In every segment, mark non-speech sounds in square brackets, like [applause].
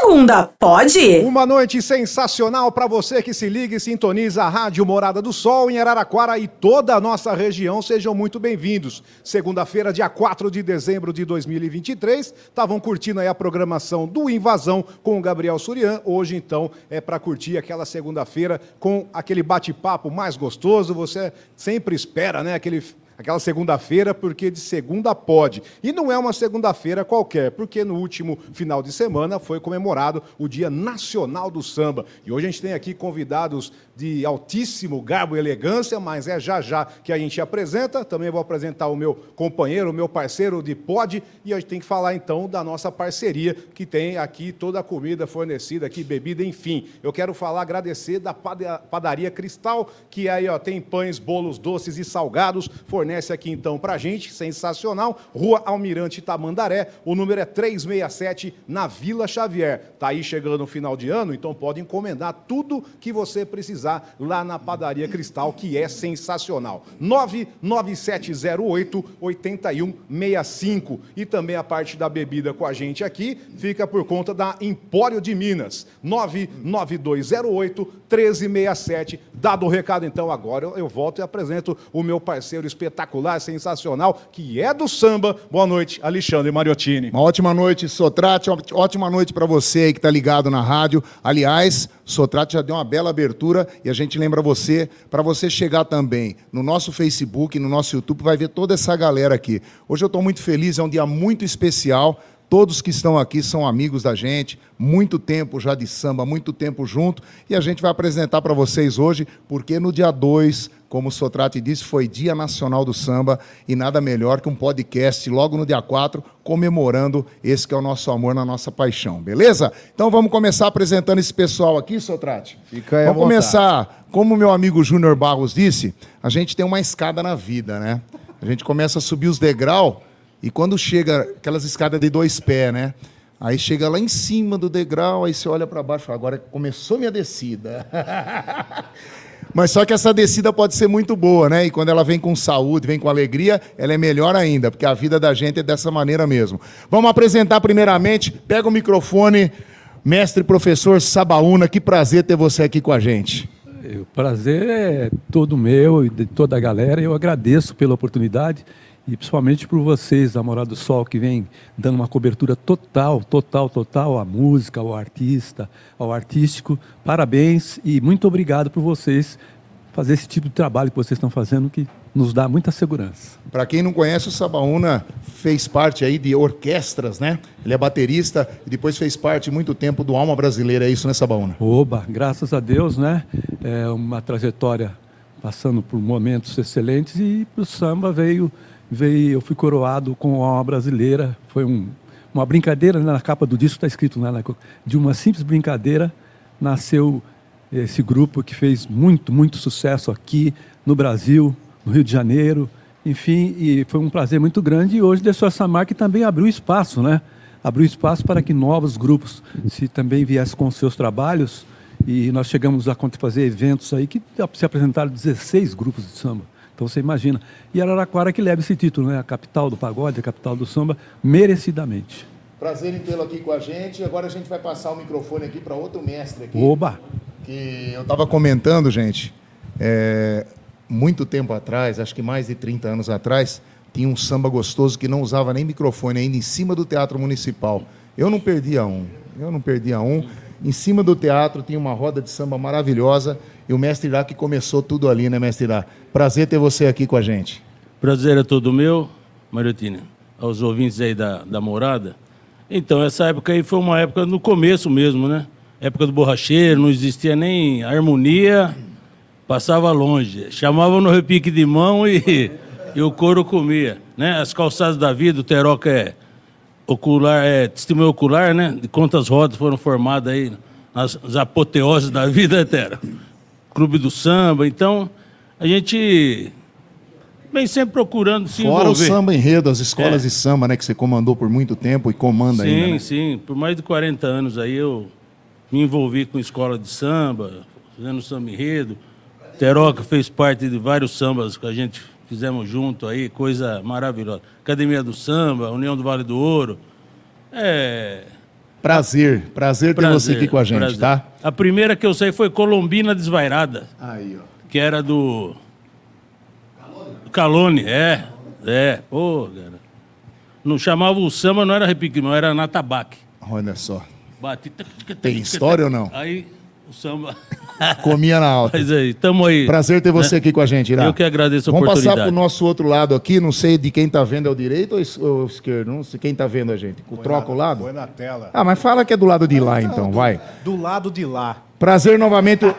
segunda, pode? Uma noite sensacional para você que se liga e sintoniza a Rádio Morada do Sol em Araraquara e toda a nossa região. Sejam muito bem-vindos. Segunda-feira, dia 4 de dezembro de 2023. Estavam curtindo aí a programação do Invasão com o Gabriel Surian. Hoje, então, é para curtir aquela segunda-feira com aquele bate-papo mais gostoso. Você sempre espera, né? Aquele aquela segunda-feira, porque de segunda pode. E não é uma segunda-feira qualquer, porque no último final de semana foi comemorado o Dia Nacional do Samba. E hoje a gente tem aqui convidados de altíssimo garbo e elegância, mas é já já que a gente apresenta. Também vou apresentar o meu companheiro, o meu parceiro de pod, e a gente tem que falar então da nossa parceria, que tem aqui toda a comida fornecida, aqui bebida, enfim. Eu quero falar, agradecer da padaria Cristal, que aí ó, tem pães, bolos doces e salgados, fornece aqui então para gente, sensacional. Rua Almirante Tamandaré, o número é 367, na Vila Xavier. Tá aí chegando o final de ano, então pode encomendar tudo que você precisar lá na Padaria Cristal, que é sensacional. 99708 8165. E também a parte da bebida com a gente aqui fica por conta da Empório de Minas. 99208 1367. Dado o recado, então, agora eu, eu volto e apresento o meu parceiro espetacular, sensacional, que é do samba. Boa noite, Alexandre Mariottini. Uma ótima noite, Sotrate. Ótima noite para você aí que está ligado na rádio. Aliás, Sotrate já deu uma bela abertura e a gente lembra você, para você chegar também no nosso Facebook, no nosso YouTube, vai ver toda essa galera aqui. Hoje eu estou muito feliz, é um dia muito especial. Todos que estão aqui são amigos da gente, muito tempo já de samba, muito tempo junto, e a gente vai apresentar para vocês hoje, porque no dia 2 como o Sotrate disse, foi Dia Nacional do Samba e nada melhor que um podcast logo no dia 4, comemorando esse que é o nosso amor na nossa paixão, beleza? Então vamos começar apresentando esse pessoal aqui, Sotrate. Fica aí Vamos começar, como meu amigo Júnior Barros disse, a gente tem uma escada na vida, né? A gente começa a subir os degraus e quando chega aquelas escadas de dois pés, né? Aí chega lá em cima do degrau, aí você olha para baixo, agora começou minha descida. [laughs] Mas só que essa descida pode ser muito boa, né? E quando ela vem com saúde, vem com alegria, ela é melhor ainda, porque a vida da gente é dessa maneira mesmo. Vamos apresentar primeiramente, pega o microfone, mestre professor Sabaúna, que prazer ter você aqui com a gente. O prazer é todo meu e de toda a galera. Eu agradeço pela oportunidade e principalmente por vocês da Morada do Sol, que vem dando uma cobertura total, total, total à música, ao artista, ao artístico. Parabéns e muito obrigado por vocês fazer esse tipo de trabalho que vocês estão fazendo, que nos dá muita segurança. Para quem não conhece, o Sabaúna fez parte aí de orquestras, né? Ele é baterista e depois fez parte muito tempo do Alma Brasileira, é isso, né, Sabaúna? Oba, graças a Deus, né? É uma trajetória passando por momentos excelentes e o samba veio veio, eu fui coroado com a brasileira. Foi um, uma brincadeira, né? na capa do disco está escrito, né? de uma simples brincadeira nasceu esse grupo que fez muito, muito sucesso aqui no Brasil, no Rio de Janeiro, enfim, e foi um prazer muito grande e hoje deixou essa marca e também abriu espaço, né? Abriu espaço para que novos grupos se também viessem com seus trabalhos e nós chegamos a fazer eventos aí que se apresentaram 16 grupos de samba. Então você imagina. E Araraquara que leva esse título, né? A capital do pagode, a capital do samba, merecidamente. Prazer em tê-lo aqui com a gente. Agora a gente vai passar o microfone aqui para outro mestre aqui. Oba! Que eu estava comentando, gente, é, muito tempo atrás, acho que mais de 30 anos atrás, tinha um samba gostoso que não usava nem microfone, ainda em cima do Teatro Municipal. Eu não perdia um. Eu não perdia um. Em cima do teatro tinha uma roda de samba maravilhosa e o mestre Irá que começou tudo ali, né, mestre Irá? Prazer ter você aqui com a gente. Prazer é todo meu, Mariotina, aos ouvintes aí da, da morada. Então, essa época aí foi uma época no começo mesmo, né? Época do borracheiro, não existia nem harmonia, passava longe. Chamavam no repique de mão e, [laughs] e o couro comia. Né? As calçadas da vida, o Teroca é ocular, é testemunho ocular, né? De quantas rodas foram formadas aí nas, nas apoteoses da vida, Etera. Clube do Samba, então a gente vem sempre procurando se Fora envolver. o samba enredo, as escolas é. de samba, né, que você comandou por muito tempo e comanda sim, ainda, Sim, né? sim. Por mais de 40 anos aí eu me envolvi com escola de samba, fazendo samba enredo. Teroca fez parte de vários sambas que a gente fizemos junto aí, coisa maravilhosa. Academia do Samba, União do Vale do Ouro. É, Prazer, prazer ter você aqui com a gente, prazer. tá? A primeira que eu sei foi Colombina Desvairada, Aí, ó. que era do. Calone, é. É, pô, cara. Não chamava o samba, não era repique, não, era na tabaque. Olha só. Bati. Tem história ou não? Aí o samba. [laughs] Comia na alta. Mas aí, tamo aí. Prazer ter você aqui com a gente, Irá. Eu que agradeço a Vamos passar oportunidade. pro nosso outro lado aqui, não sei de quem tá vendo é o direito ou ou esquerdo, não sei quem tá vendo a gente. Troca o lado? Põe na tela. Ah, mas fala que é do lado de lá então, vai. Do lado de lá. Prazer novamente. O,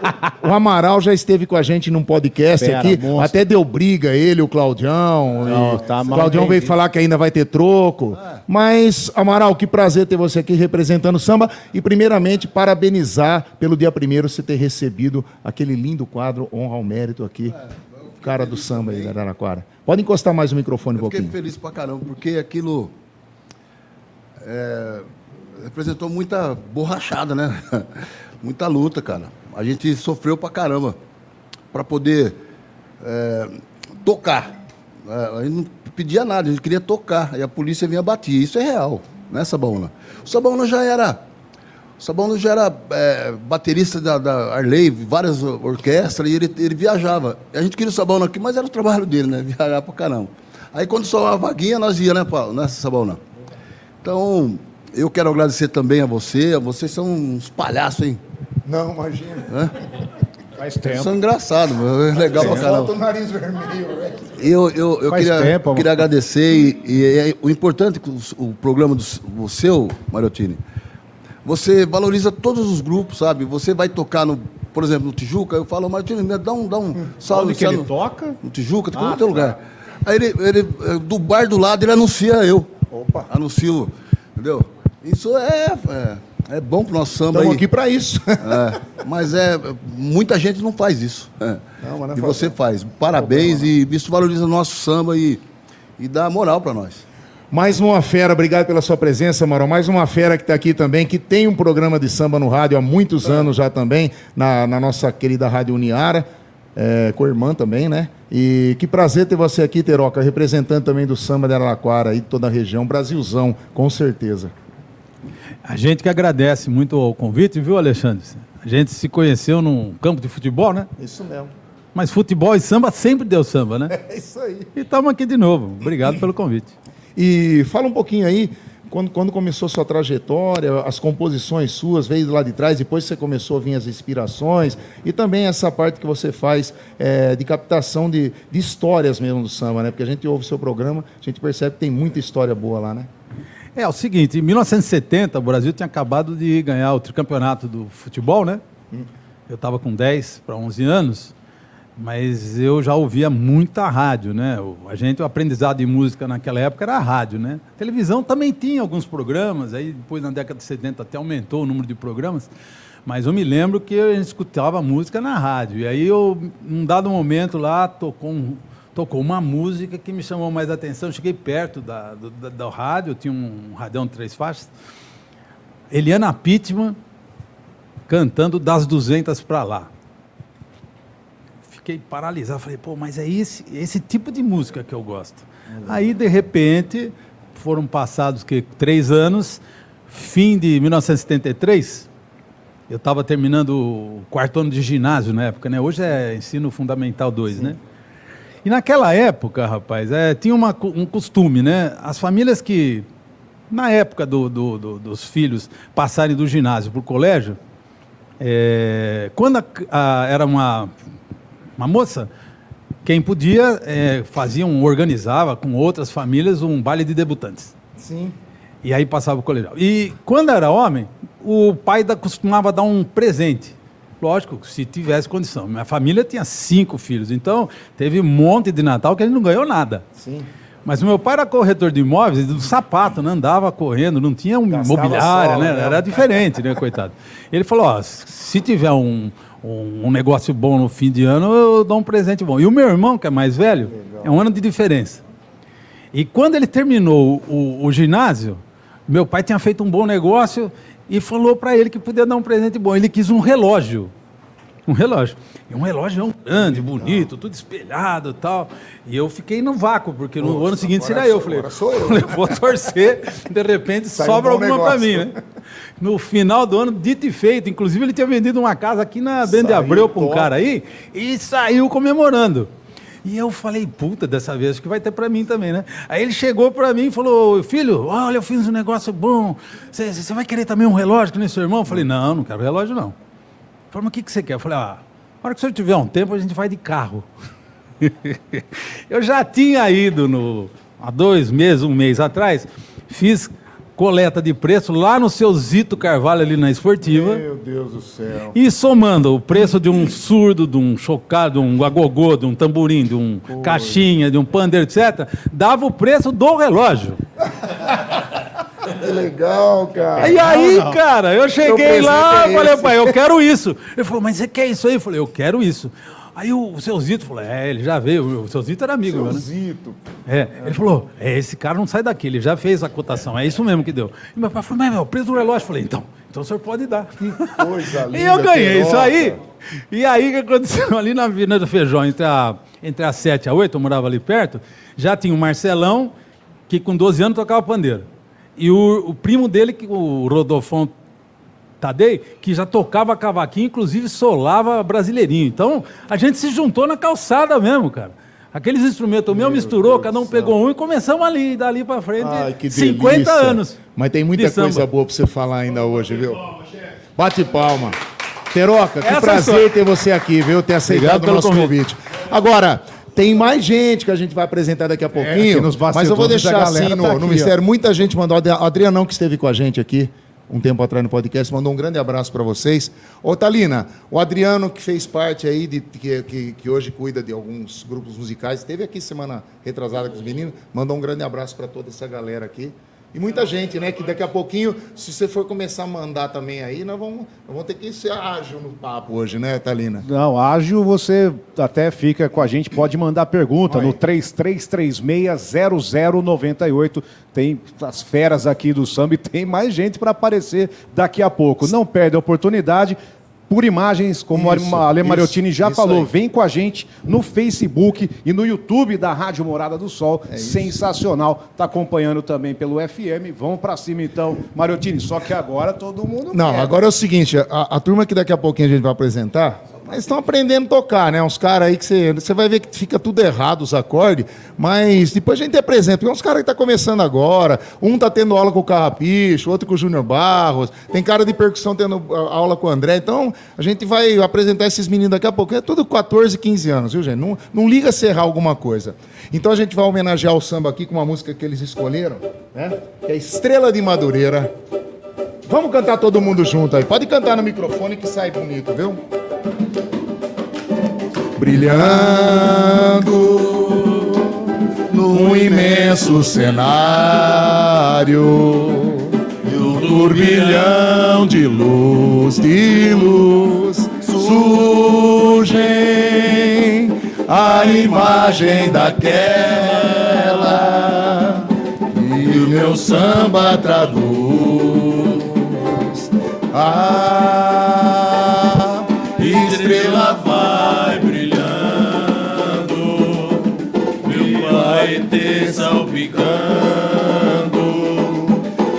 o Amaral já esteve com a gente num podcast Fera, aqui. monstro. Até deu briga ele, o Claudião. Não, e tá o Claudião veio falar que ainda vai ter troco. Mas, Amaral, que prazer ter você aqui representando o samba. E, primeiramente, parabenizar pelo dia primeiro você ter recebido aquele lindo quadro Honra ao Mérito aqui. Cara do samba aí da Araraquara. Pode encostar mais o microfone um Eu fiquei pouquinho. feliz pra caramba, porque aquilo é, representou muita borrachada, né? [laughs] muita luta, cara. A gente sofreu pra caramba pra poder é, tocar. É, a gente não pedia nada, a gente queria tocar. E a polícia vinha bater. Isso é real, né, Sabaúna? O Sabaúna já era. O Sabaúna já era é, baterista da, da Arley, várias orquestras, e ele, ele viajava. A gente queria o Sabaúna aqui, mas era o trabalho dele, né? [laughs] Viajar pra caramba. Aí quando sobrava a vaguinha, nós ia, né, Paulo? Né, Sabaúna? Então, eu quero agradecer também a você. Vocês são uns palhaços, hein? Não, imagina. Faz Vocês tempo. são engraçados, meu. é legal pra caramba. O nariz vermelho, velho. Eu, eu, eu Faz queria, tempo, queria agradecer e, e é o importante é que o, o programa do o seu, Mariotini, você valoriza todos os grupos, sabe? Você vai tocar no, por exemplo, no Tijuca, eu falo, Mariotini, me dá um, dá um salve. Onde que ele sabe? toca? No Tijuca, Ah, todo tá. lugar. Aí ele, ele, eh, do bar do lado, ele anuncia eu. Opa. Anuncio, entendeu? Isso é, é, é bom pro nosso samba Estamos aqui para isso. É, mas é, muita gente não faz isso. É. Não, não é e você faz. Parabéns e isso valoriza o nosso samba e, e dá moral para nós. Mais uma fera, obrigado pela sua presença, Marão. Mais uma fera que está aqui também, que tem um programa de samba no rádio há muitos anos já também, na, na nossa querida Rádio Uniara, é, com a irmã também, né? E que prazer ter você aqui, Teroca, representante também do samba de Araraquara e toda a região, Brasilzão, com certeza. A gente que agradece muito o convite, viu, Alexandre? A gente se conheceu num campo de futebol, né? Isso mesmo. Mas futebol e samba sempre deu samba, né? [laughs] É isso aí. E estamos aqui de novo. Obrigado pelo convite. E fala um pouquinho aí, quando, quando começou sua trajetória, as composições suas, veio lá de trás, depois você começou a vir as inspirações, e também essa parte que você faz é, de captação de, de histórias mesmo do samba, né? Porque a gente ouve o seu programa, a gente percebe que tem muita história boa lá, né? É, é o seguinte, em 1970 o Brasil tinha acabado de ganhar o tricampeonato do futebol, né? Eu estava com 10 para 11 anos, mas eu já ouvia muita rádio, né? O- A gente, o aprendizado de música naquela época era a rádio, né? A televisão também tinha alguns programas, aí depois na década de 70 até aumentou o número de programas, mas eu me lembro que a gente escutava música na rádio. E aí eu, num dado momento lá, tocou, um- tocou uma música que me chamou mais a atenção. Cheguei perto da, do, da, do rádio, tinha um radião de três faixas. Eliana Pittman cantando das 200 para lá. Fiquei paralisado, falei, pô, mas é esse, esse tipo de música que eu gosto. Aí, de repente, foram passados que, três anos, fim de 1973, eu estava terminando o quarto ano de ginásio na época, né? Hoje é ensino fundamental 2, né? E naquela época, rapaz, é, tinha uma um costume, né? As famílias que, na época do- do- do- dos filhos passarem do ginásio para o colégio, é, quando a- a- era uma, uma moça, quem podia é, fazia um, organizava com outras famílias um baile de debutantes. Sim. E aí passava o colegial. E quando era homem, o pai da, costumava dar um presente. Lógico, se tivesse condição. Minha família tinha cinco filhos, então teve um monte de Natal que gente não ganhou nada. Sim. Mas o meu pai era corretor de imóveis, do sapato, né? andava correndo, não tinha um sola, né? né? Era diferente, né, coitado. Ele falou, ó, se tiver um, um, um negócio bom no fim de ano, eu dou um presente bom. E o meu irmão, que é mais velho, é um ano de diferença. E quando ele terminou o, o ginásio, meu pai tinha feito um bom negócio e falou para ele que podia dar um presente bom. Ele quis um relógio. um relógio. E um relógio grande, bonito, tudo espelhado e tal. E eu fiquei no vácuo, porque no ano seguinte seria eu. Falei, sou eu. [laughs] falei, vou torcer, de repente Sai um sobra bom alguma para mim, né? No final do ano, dito e feito. Inclusive, ele tinha vendido uma casa aqui na Bende Abreu para um cara aí e saiu comemorando. E eu falei, puta, dessa vez acho que vai ter para mim também, né? Aí ele chegou para mim e falou, filho, olha, eu fiz um negócio bom. Você vai querer também um relógio que nem seu irmão? Eu falei, não, não quero relógio, não. Ele falou, mas o que, que você quer? Eu falei, ah, na hora que o senhor tiver um tempo, a gente vai de carro. [laughs] eu já tinha ido no, há dois meses, um mês atrás, fiz coleta de preço lá no seu Zito Carvalho, ali na Esportiva. Meu Deus do céu. E somando o preço de um surdo, de um chocado, de um agogô, de um tamborim, de um caixinha, de um pandeiro, etc., dava o preço do relógio. Que legal, cara. E aí, cara, eu cheguei presente lá, é falei, esse. pai, eu quero isso. Ele falou, mas você quer isso aí? Eu falei, eu quero isso. Aí o, seu Zito falou, é, ele já veio, o seu Zito era amigo meu, né? Zito. É, ele falou, é, esse cara não sai daqui, ele já fez a cotação, é isso mesmo que deu. E meu pai falou, mas meu, preço do relógio. Eu falei, então, então o senhor pode dar. Coisa [laughs] linda. E eu ganhei isso aí. E aí o que aconteceu [laughs] ali na Avenida do Feijão, entre a, entre a 7 e a 8, eu morava ali perto, já tinha o Marcelão, que com 12 anos tocava pandeiro. E o, o primo dele, que, o Rodolfão Tadei, que já tocava cavaquinho, inclusive solava brasileirinho. Então, a gente se juntou na calçada mesmo, cara. Aqueles instrumentos, o meu misturou, cada um pegou um e começamos ali, dali pra frente, Ai, que 50 delícia. anos. Mas tem muita coisa boa pra você falar ainda hoje, viu? Bate palma. Peroca, que Essa prazer história. ter você aqui, viu? Ter aceitado o nosso convite. convite. Agora, tem mais gente que a gente vai apresentar daqui a pouquinho. aqui nos mas eu vou deixar assim no, tá no aqui, ó. mistério. Muita gente mandou. O Adrianão, que esteve com a gente aqui um tempo atrás no podcast, mandou um grande abraço para vocês. Ô, Talina, o Adriano, que fez parte aí, de, que, que, que hoje cuida de alguns grupos musicais, esteve aqui semana retrasada com os meninos, mandou um grande abraço para toda essa galera aqui. E muita gente, né? Que daqui a pouquinho, se você for começar a mandar também aí, nós vamos, nós vamos ter que ser ágil no papo hoje, né, Talina? Não, ágil você até fica com a gente, pode mandar pergunta Aí. no 33360098. Tem as feras aqui do samba e tem mais gente para aparecer daqui a pouco. Não perde a oportunidade. Por imagens, como Isso, a Ale Mariottini já falou, aí. vem com a gente no Facebook e no YouTube da Rádio Morada do Sol. É Sensacional. Tá acompanhando também pelo FM. Vamos para cima então, Mariottini. Só que agora todo mundo Não, quer. agora é o seguinte, a, a turma que daqui a pouquinho a gente vai apresentar, eles estão aprendendo a tocar, né? Uns caras aí que você, você vai ver que fica tudo errado os acordes, mas depois a gente apresenta, é uns caras que estão começando agora, um tá tendo aula com o Carrapicho, outro com o Júnior Barros, tem cara de percussão tendo ah, aula com o André, então a gente vai apresentar esses meninos daqui a pouco, é tudo 14, 15 anos, viu gente? Não, não liga se errar alguma coisa. Então a gente vai homenagear o samba aqui com uma música que eles escolheram, né? Que é Estrela de Madureira. Vamos cantar todo mundo junto aí. Pode cantar no microfone que sai bonito, viu? Brilhando num imenso cenário, e o turbilhão de luz, de luz, surgem a imagem daquela e o meu samba traduz. A estrela vai brilhando, meu Paetê salpicando,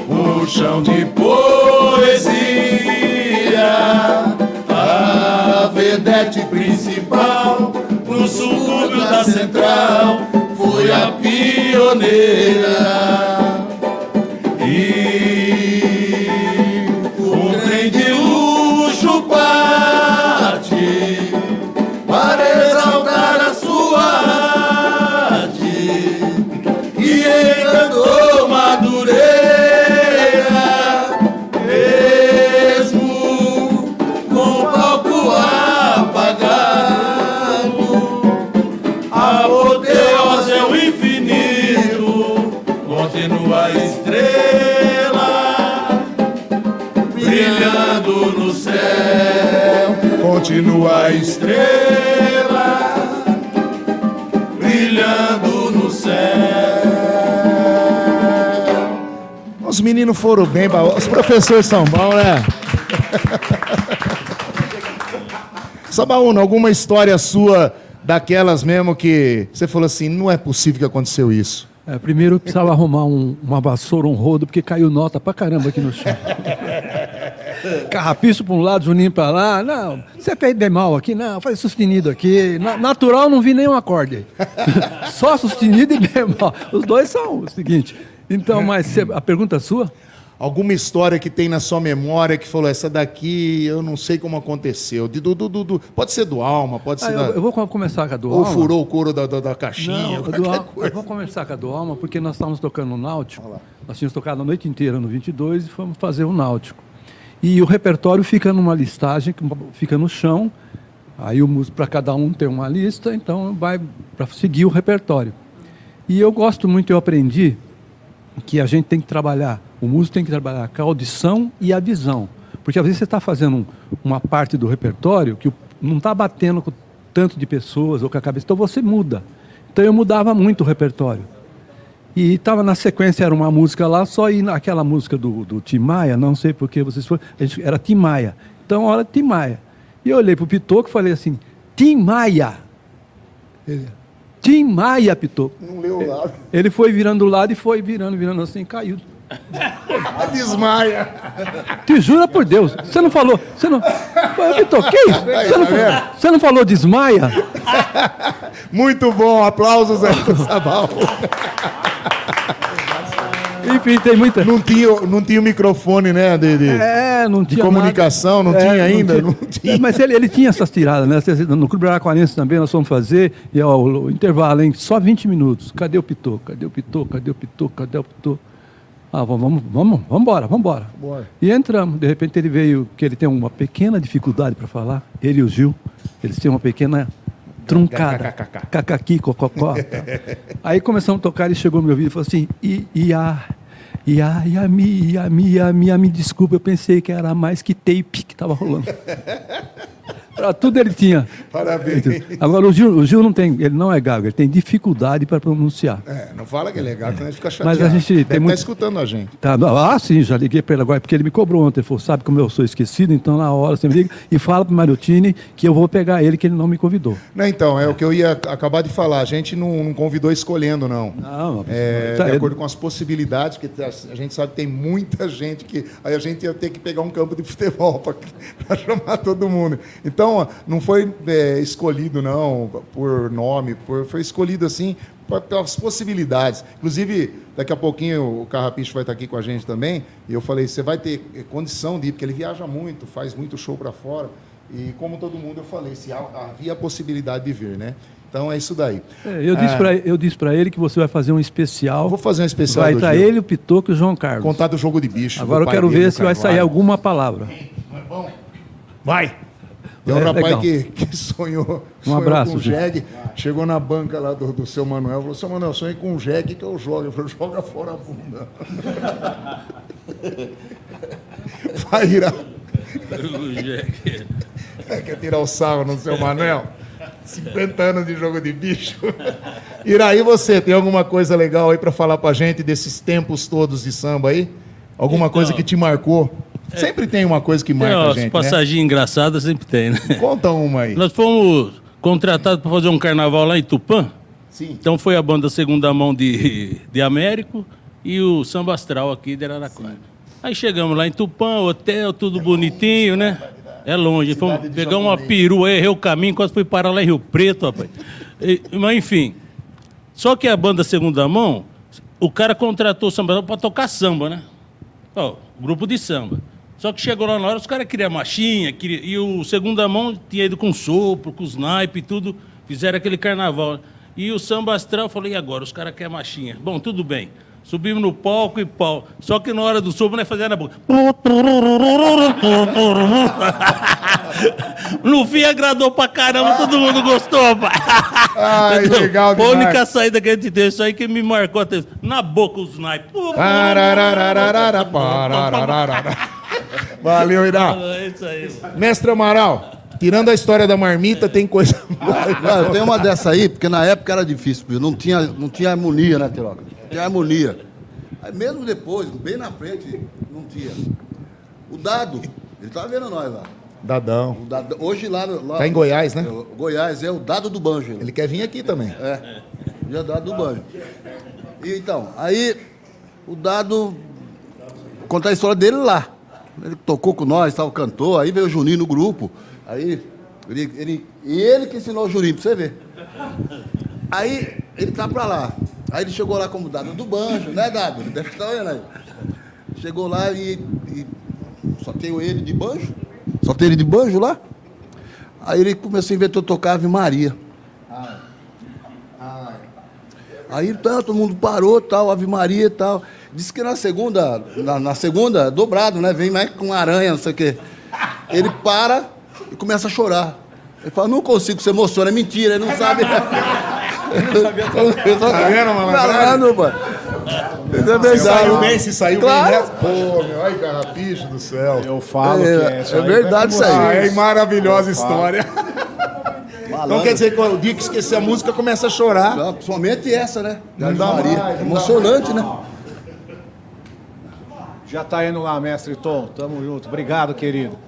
o chão de poesia, a vedete principal, no subúrbio da central, foi a pioneira. Estrela, brilhando no céu. Os meninos foram bem, os professores são bons, né? [laughs] Sabaúna, alguma história sua daquelas mesmo que você falou assim, não é possível que aconteceu isso? É, primeiro eu precisava arrumar um- uma vassoura, um rodo, porque caiu nota pra caramba aqui no chão. [laughs] Carrapicho pra um lado, Juninho pra lá. Não, você fez bemol aqui? Não, faz sustenido aqui. Na- natural não vi nenhum acorde. [laughs] Só sustenido e bemol. Os dois são o seguinte. Então, mas a pergunta é sua? Alguma história que tem na sua memória que falou, essa daqui eu não sei como aconteceu. De- do, do, do- pode ser do alma, pode Ah, ser eu, da... eu vou com- começar com a do Ou Alma. furou o couro da, da, da caixinha, Não, do Alma, eu vou conversar com a do Alma, porque nós estávamos tocando no Náutico. Nós tínhamos tocado a noite inteira no 22 e fomos fazer o Náutico. E o repertório fica numa listagem, fica no chão. Aí o músico, para cada um tem uma lista, então vai para seguir o repertório. E eu gosto muito, eu aprendi que a gente tem que trabalhar, o músico tem que trabalhar com a audição e a visão. Porque às vezes você está fazendo um- uma parte do repertório que não está batendo com tanto de pessoas ou com a cabeça, então você muda. Então eu mudava muito o repertório. E estava na sequência, era uma música lá, só ir naquela música do, do Tim Maia, não sei por que vocês foram, era Tim Maia. Então, olha, Tim Maia. E eu olhei para o Pitoco e falei assim, Tim Maia. Ele, Tim Maia, Pitoco. Não leu o lado. Ele foi virando do lado e foi virando, virando assim, caiu. [laughs] Desmaia. Te jura por Deus. Você não falou. Você não. Vitor, que isso? Você não, tá vendo? falou, você não falou desmaia? [laughs] Muito bom, aplausos aí pro Sabal. Enfim, tem muita. Não tinha, não tinha o microfone, né? De, de- É, não tinha. comunicação, não tinha ainda? Não tinha. É, mas ele, ele tinha essas tiradas, né? No Clube Araquarense também nós fomos fazer, e ó, o, o intervalo, hein? Só 20 minutos. Cadê o Pitô? Cadê o Pitô? Cadê o Pitô? Cadê o Pitô? Ah, vamos, vamos, vamos, vamos embora, vamos embora. Bora. E entramos. De repente ele veio, que ele tem uma pequena dificuldade para falar, ele e o Gil, eles têm uma pequena truncada. Cacaqui, cococó. [laughs] Aí começamos a tocar, ele chegou no meu ouvido e falou assim, i, ia, ia, ia, mi, ia, mi, ia, mi, ia, me desculpa, eu pensei que era mais que tape que estava rolando. [laughs] Pra tudo ele tinha. Parabéns. Agora o Gil, o Gil não tem, ele não é gago, ele tem dificuldade para pronunciar. É, não fala que é legal, senão a gente fica chateado. Mas a gente Deve tem tá muito- escutando a gente. Tá, ah, sim, já liguei para ele agora, porque ele me cobrou ontem. Ele falou, sabe como eu sou esquecido, então na hora você me liga e fala para o Mariotini que eu vou pegar ele, que ele não me convidou. Não, então, é o que eu ia acabar de falar. A gente não, não convidou escolhendo, não. Não, É, tá, de ele- acordo com as possibilidades, porque a gente sabe que tem muita gente que. Aí a gente ia ter que pegar um campo de futebol para [laughs] chamar todo mundo. Então, ó, não foi é, escolhido, não, por nome, por, foi escolhido assim pelas possibilidades. Inclusive, daqui a pouquinho o Carrapicho vai estar aqui com a gente também. E eu falei: você vai ter eh, condição de ir, porque ele viaja muito, faz muito show para fora. E como todo mundo, eu falei: se havia a possibilidade de vir, né? Então é isso daí. É, eu disse Ah, eu disse para ele que você vai fazer um especial. Vou fazer um especial Vai estar ele, o Pitoco e o João Carlos. Contar do jogo de bicho. Agora eu quero ver se vai sair Carvalho. alguma palavra. Vai! Tem um É, rapaz legal. que, que [laughs] sonhou, sonhou abraço, com o jegue, chegou na banca lá do, do seu Manuel, falou, seu Manuel, sonhei com um jegue que eu jogo. Ele falou, joga fora a bunda. [laughs] Vai virar. É, quer tirar o sarro no seu Manuel? 50 anos de jogo de bicho. Iraí, você tem alguma coisa legal aí pra falar pra gente desses tempos todos de samba aí? Alguma Então, coisa que te marcou? Sempre tem uma coisa que Tem marca a umas gente, né? passagens engraçadas, sempre tem, né? Conta uma aí. Nós fomos contratados para fazer um carnaval lá em Tupã. Sim. Então foi a banda Segunda Mão de, de Américo e o Samba Astral aqui de Araraquara. Aí chegamos lá em Tupã, hotel, tudo bonitinho, né? É longe. Fomos pegar uma perua, errei o caminho, quase fui parar lá em Rio Preto, rapaz. E- mas enfim. Só que a banda Segunda Mão, o cara contratou o Samba para tocar samba, né? Ó, grupo de samba. Só que chegou lá na hora, os caras queriam marchinha, queria... e o Segunda Mão tinha ido com sopro, com os naipes e tudo, fizeram aquele carnaval. E o samba astral, eu falei, e agora? Os caras querem marchinha. Bom, tudo bem. Subimos no palco e pau. Só que na hora do sopro, nós fazíamos na boca. [laughs] No fim agradou pra caramba, todo mundo gostou, pai. Ai, [laughs] legal Foi a única saída que a gente teve, isso aí que me marcou até. Na boca os naipes. Valeu, Irá. É isso aí. Mestre Amaral, tirando a história da marmita, tem coisa. Não, eu tenho uma dessa aí, porque na época era difícil, não tinha, não tinha harmonia, né, Tiroca? Não tinha harmonia. Aí mesmo depois, bem na frente, não tinha. O dado, ele tava vendo nós lá. Dadão. O Dado- hoje lá, lá Tá em Goiás, né? o Goiás é o dado do banjo. Ele quer vir aqui também. É, já dado do banjo. E então, aí o dado contar a história dele lá. Ele tocou com nós, tal, cantou, aí veio o Juninho no grupo. Aí ele, ele, ele que ensinou o Juninho, pra você ver. Aí ele tá pra lá. Aí ele chegou lá como dado do banjo, né, Dado? Deve estar vendo aí. Chegou lá e, e só tenho ele de banjo. Só tem ele de banjo lá. Aí ele começou a inventar tocar Ave Maria. Aí tá, todo mundo parou, tal, Ave Maria e tal. Disse que na segunda, na, na segunda, dobrado, né? Vem mais com aranha, não sei o quê. Ele para e começa a chorar. Ele fala, não consigo, você emociona, é mentira, ele não sabe. [laughs] [laughs] tá vendo, malandro? Caralho, pô. Isso é verdade. Saiu bem, se saiu Claro. bem, né? Pô, meu, ai, carrapicho do céu. Eu falo É, que é, é isso verdade isso aí. Ai, maravilhosa história. Malandro. Então quer dizer que o dia que esquecer a música começa a chorar. Não, principalmente essa, né? Não dá Maria. mais, não Emocionante, né? Já tá indo lá, mestre Tom. Tamo junto. Obrigado, querido.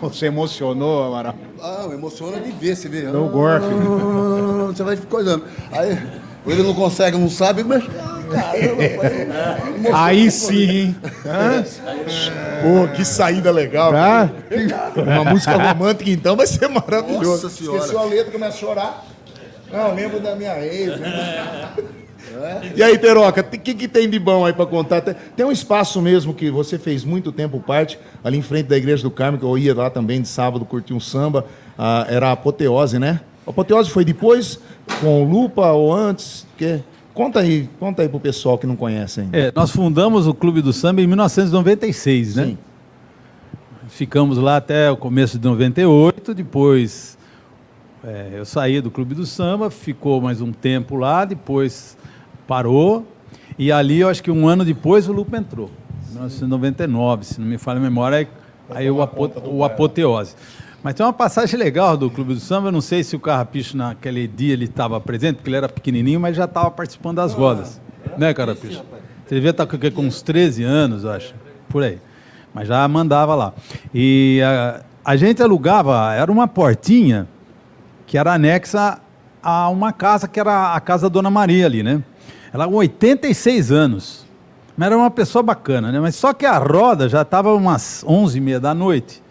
Você emocionou, Amaral. Ah, emociona de ver, você vê. No gorfe. Ah, Você vai coisando. Aí ele não consegue, não sabe, mas. Caramba, [laughs] pai. Aí sim, hein? Pô, que saída legal. Tá? Uma música romântica, então, vai ser maravilhoso. Nossa Senhora. Esqueceu a letra, começa a chorar. Não, lembro da minha ex. [laughs] E aí, Teroca, o que, que tem de bom aí pra contar? Tem, um espaço mesmo que você fez muito tempo parte, ali em frente da Igreja do Carmo, que eu ia lá também de sábado curtir um samba. ah, era a Apoteose, né? A Apoteose foi depois, com o Lupa ou antes? Que... Conta aí, conta aí pro pessoal que não conhece ainda. É, nós fundamos o Clube do Samba em 1996, né? Sim. Ficamos lá até o começo de 98, depois é, eu saí do Clube do Samba, ficou mais um tempo lá, depois parou, e ali eu acho que um ano depois o Lupa entrou, 1999, se não me falha a memória, aí, aí o, apo, o Apoteose. Mas tem uma passagem legal do Clube do Samba, eu não sei se o Carrapicho naquele dia ele estava presente, porque ele era pequenininho, mas já estava participando das rodas, né, Carrapicho? Você devia estar com, com uns 13 anos, eu acho, por aí. Mas já mandava lá. E a, a gente alugava, era uma portinha que era anexa a uma casa que era a casa da Dona Maria ali, né? Ela com 86 anos. Mas era uma pessoa bacana, né? Mas só que a roda já estava umas 11 e meia da noite.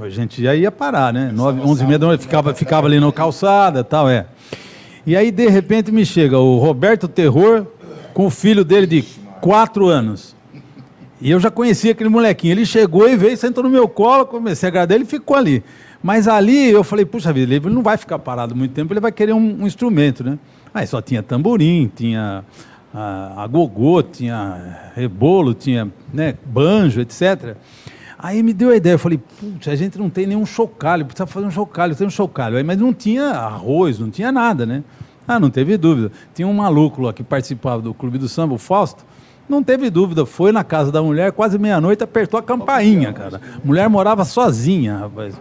A gente já ia parar, né? 9, 11 e meia da noite, ficava, ficava ali na calçada e tal, é. E aí, de repente, me chega o Roberto Terror com o filho dele de 4 anos. E eu já conhecia aquele molequinho. Ele chegou e veio, sentou no meu colo, comecei a agradar ele e ficou ali. Mas ali eu falei, puxa vida, ele não vai ficar parado muito tempo, ele vai querer um, um instrumento, né? Aí só tinha tamborim, tinha a, a gogô, tinha rebolo, tinha né, banjo, etc. Aí me deu a ideia, eu falei, putz, a gente não tem nenhum chocalho, precisa fazer um chocalho, tem um chocalho. Aí, mas não tinha arroz, não tinha nada, né? Ah, não teve dúvida. Tinha um maluco lá que participava do Clube do Samba, o Fausto, não teve dúvida, foi na casa da mulher, quase meia-noite, apertou a campainha, cara. Mulher morava sozinha, rapaz.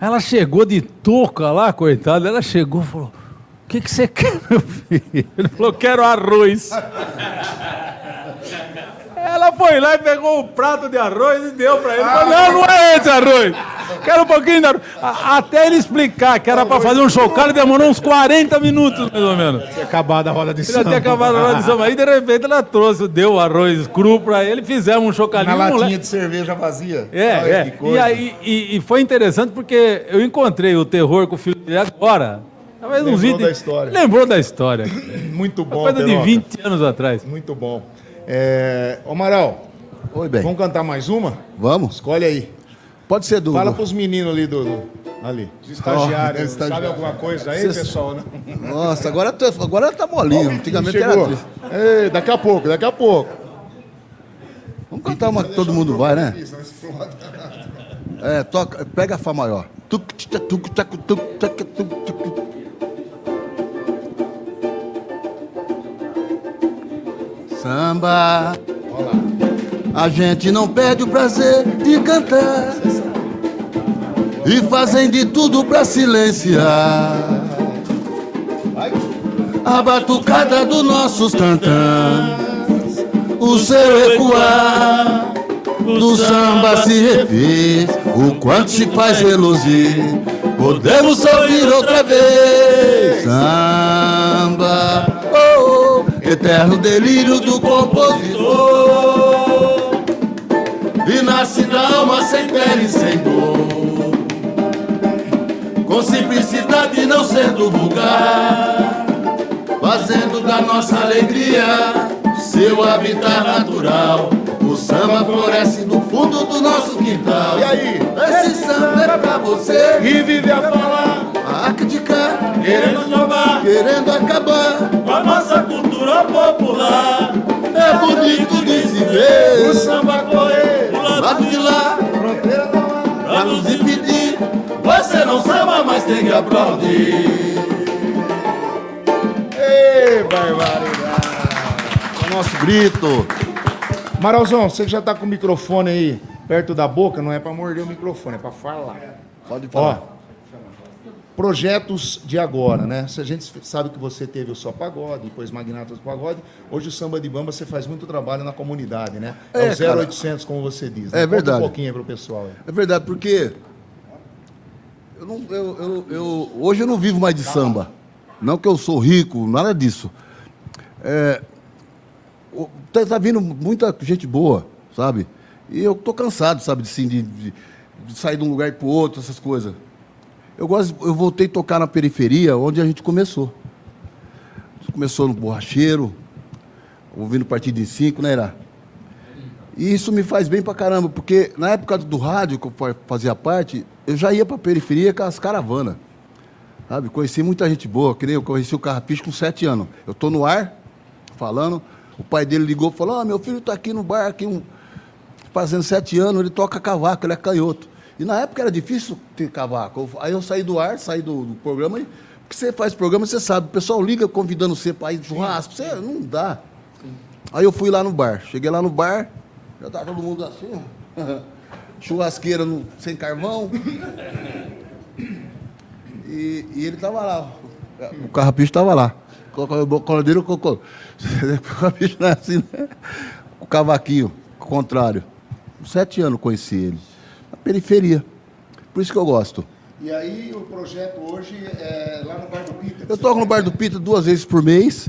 Ela chegou de touca lá, coitada, ela chegou e falou, o que, que você [laughs] quer, meu filho? Ele falou, quero arroz. [laughs] Ela foi lá e pegou o prato de arroz e deu para ele. Ele falou, não, não é esse arroz. Quero um pouquinho de arroz. Até ele explicar que era para fazer um chocalho, demorou uns 40 minutos, mais ou menos. Tinha acabado a roda de samba. tinha acabado a roda de samba. Aí, de repente, ela trouxe, deu o arroz cru para ele, fizemos um Na chocalhinho. o latinha moleque- de cerveja vazia. é, Ai, é. E aí e, e foi interessante porque eu encontrei o terror com o filho dele agora. Talvez uns Lembrou 20 da história. Lembrou da história. [clears throat] Muito bom, Coisa de Teroca. 20 anos atrás. Muito bom. É... Ô, Amaral, Oi, bem. vamos cantar mais uma? Vamos? Escolhe aí. Pode ser do. Fala pros meninos ali do... Ali. Estagiário, Ó, sabe estagiário. alguma coisa aí, pessoal? Não? Nossa, agora, tá- agora tá molinho. Antigamente era Chegou. triste. Ei, daqui a pouco, daqui a pouco. Vamos cantar uma que todo mundo vai, né? É, toca, pega a Fá maior. Tuc, tcha, tuc, tchac, tuc, tchac, tuc, tuc. Samba. A gente não perde o prazer de cantar. E fazem de tudo pra silenciar. A batucada dos nossos tantãs o seu ecoar. do samba se refez, o quanto se faz reluzir. Podemos ouvir outra vez. Samba, eterno delírio do compositor. E nasce da alma sem pele e sem dor. Com simplicidade não sendo vulgar. Fazendo da nossa alegria seu habitat natural. O samba floresce no fundo do nosso quintal. E aí? Esse samba é pra você E vive a falar, a criticar, Querendo inovar querendo acabar. com a nossa cultura popular. É bonito de se ver. o samba correr, Do Lado lado de lá, fronteira da pra nos impedir. Você não samba, mas tem que aplaudir. Ei, barbaridade. É o nosso grito. Maralzão, você que já tá com o microfone aí perto da boca, não é pra morder o microfone, é pra falar. Pode Ó, falar. Projetos de agora, né? Se a gente sabe que você teve o Só Pagode, depois Magnatas do Pagode, hoje o Samba de Bamba você faz muito trabalho na comunidade, né? É, É, o cara. 0800, como você diz. né? É Conta verdade. um pouquinho aí pro pessoal. aí. É verdade, porque eu não- eu- eu- eu- hoje eu não vivo mais de samba. Não que eu sou rico, nada disso. É, o- tá, tá vindo muita gente boa, sabe? E eu tô cansado, sabe, de, assim, de, de- de sair de um lugar para o outro, essas coisas. Eu gosto, eu voltei a tocar na periferia, onde a gente começou. Começou no borracheiro, ouvindo Partido em Cinco, né, Irá? E isso me faz bem pra caramba, porque na época do rádio, que eu fa- fazia parte, eu já ia pra periferia com as caravanas. Sabe? Conheci muita gente boa, que nem eu conheci o Carrapicho com sete anos. Eu tô no ar, falando, o pai dele ligou e falou, ah, meu filho tá aqui no bar, aqui um, fazendo sete anos, ele toca cavaco, ele é canhoto. E na época era difícil ter cavaco. Aí eu saí do ar, saí do, do programa, porque você faz programa, você sabe, o pessoal liga convidando você para ir de churrasco, você não dá. Aí eu fui lá no bar. Cheguei lá no bar, já tá todo mundo assim, ó. [laughs] churrasqueira no- sem carvão. E, e ele tava lá. O carrapicho tava lá. O coladeiro, [laughs] o carrapicho não é assim, né? O cavaquinho, o contrário. Sete anos conheci ele. Periferia. Por isso que eu gosto. E aí o projeto hoje é lá no Bar do Pita. Eu toco no Bar do Pita duas vezes por mês.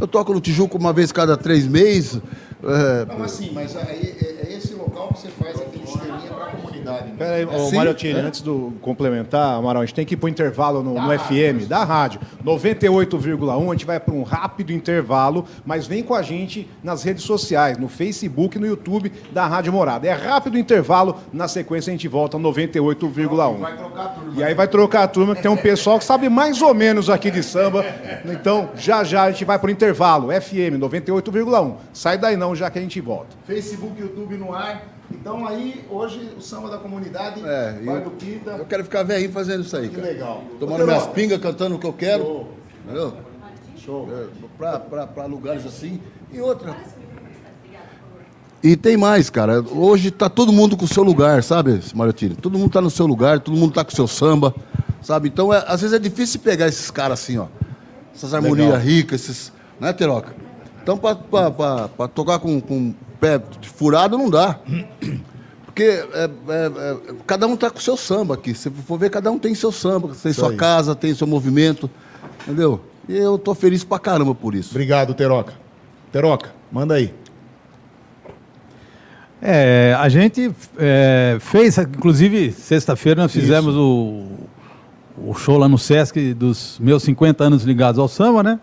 Eu toco no Tijuco uma vez cada três meses. É, Não, mas sim, mas aí é, é esse local que você faz aquele esqueminha pra comunidade. Né? Pera aí, ô, é. antes do complementar, Amaral, a gente tem que ir para o intervalo no, no FM, da rádio, 98,1. A gente vai para um rápido intervalo, mas vem com a gente nas redes sociais, no Facebook e no YouTube da Rádio Morada. É rápido intervalo, na sequência a gente volta 98,1. Vai trocar a turma. E aí vai trocar a turma, que tem um pessoal que sabe mais ou menos aqui de samba. Então, já já a gente vai para o intervalo, FM 98,1. Sai daí não, já que a gente volta. Facebook, YouTube no ar. Então aí, hoje, o samba da comunidade, É, eu- do Pita. eu quero ficar velhinho fazendo isso aí, Que cara. legal. Tomando minhas pingas, cantando o que eu quero. Show. Entendeu? Show. É, pra lugares assim. E outra. E tem mais, cara. Hoje tá todo mundo com o seu lugar, sabe, Mariottini? Todo mundo tá no seu lugar, todo mundo tá com o seu samba, sabe? Então, é- às vezes é difícil pegar esses caras assim, ó. Essas harmonias ricas, esses. Né, Teroca? Então, pra tocar com, com pé furado, não dá. Porque é, é, é, cada um tá com o seu samba aqui. Se for ver, cada um tem seu samba, tem sua aí. casa, tem seu movimento. Entendeu? E eu tô feliz pra caramba por isso. Obrigado, Teroca. Teroca, manda aí. É, a gente é, fez, inclusive, sexta-feira nós fizemos o, o show lá no Sesc dos meus 50 anos ligados ao samba, né?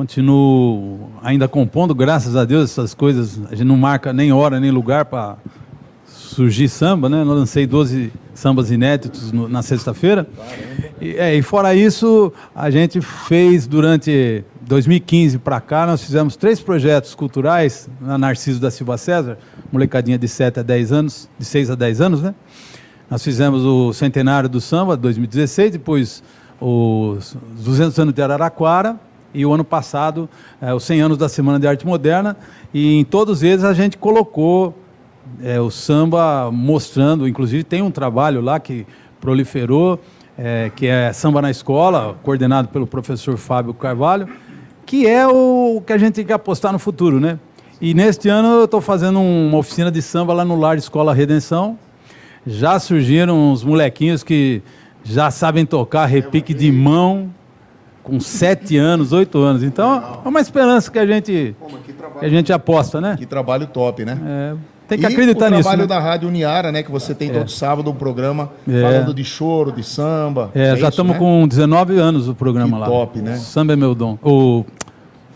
Continuo ainda compondo, graças a Deus, essas coisas, a gente não marca nem hora, nem lugar para surgir samba, né? Eu lancei 12 sambas inéditos no- na sexta-feira. E, é, e fora isso, a gente fez durante 2015 para cá, nós fizemos três projetos culturais na Narciso da Silva César, molecadinha de 7 a 10 anos, de 6 a 10 anos, né? Nós fizemos o Centenário do Samba, 2016, depois os 200 anos de Araraquara e o ano passado eh, os 100 anos da Semana de Arte Moderna. E em todos eles a gente colocou eh, o samba mostrando, inclusive tem um trabalho lá que proliferou, eh, que é Samba na Escola, coordenado pelo professor Fábio Carvalho, que é o que a gente tem que apostar no futuro, né? E neste ano eu estou fazendo uma oficina de samba lá no Lar Escola Redenção. Já surgiram uns molequinhos que já sabem tocar repique de mão, com sete anos, oito anos. Então é uma esperança que a gente, que a gente aposta, né? Que trabalho top, né? É, tem que e acreditar o nisso. trabalho né? da Rádio Uniara, né? Que você tem todo sábado um programa É. falando de choro, de samba. É, já isso, estamos né? com 19 anos o programa Que lá. top, né? Samba é meu dom. O,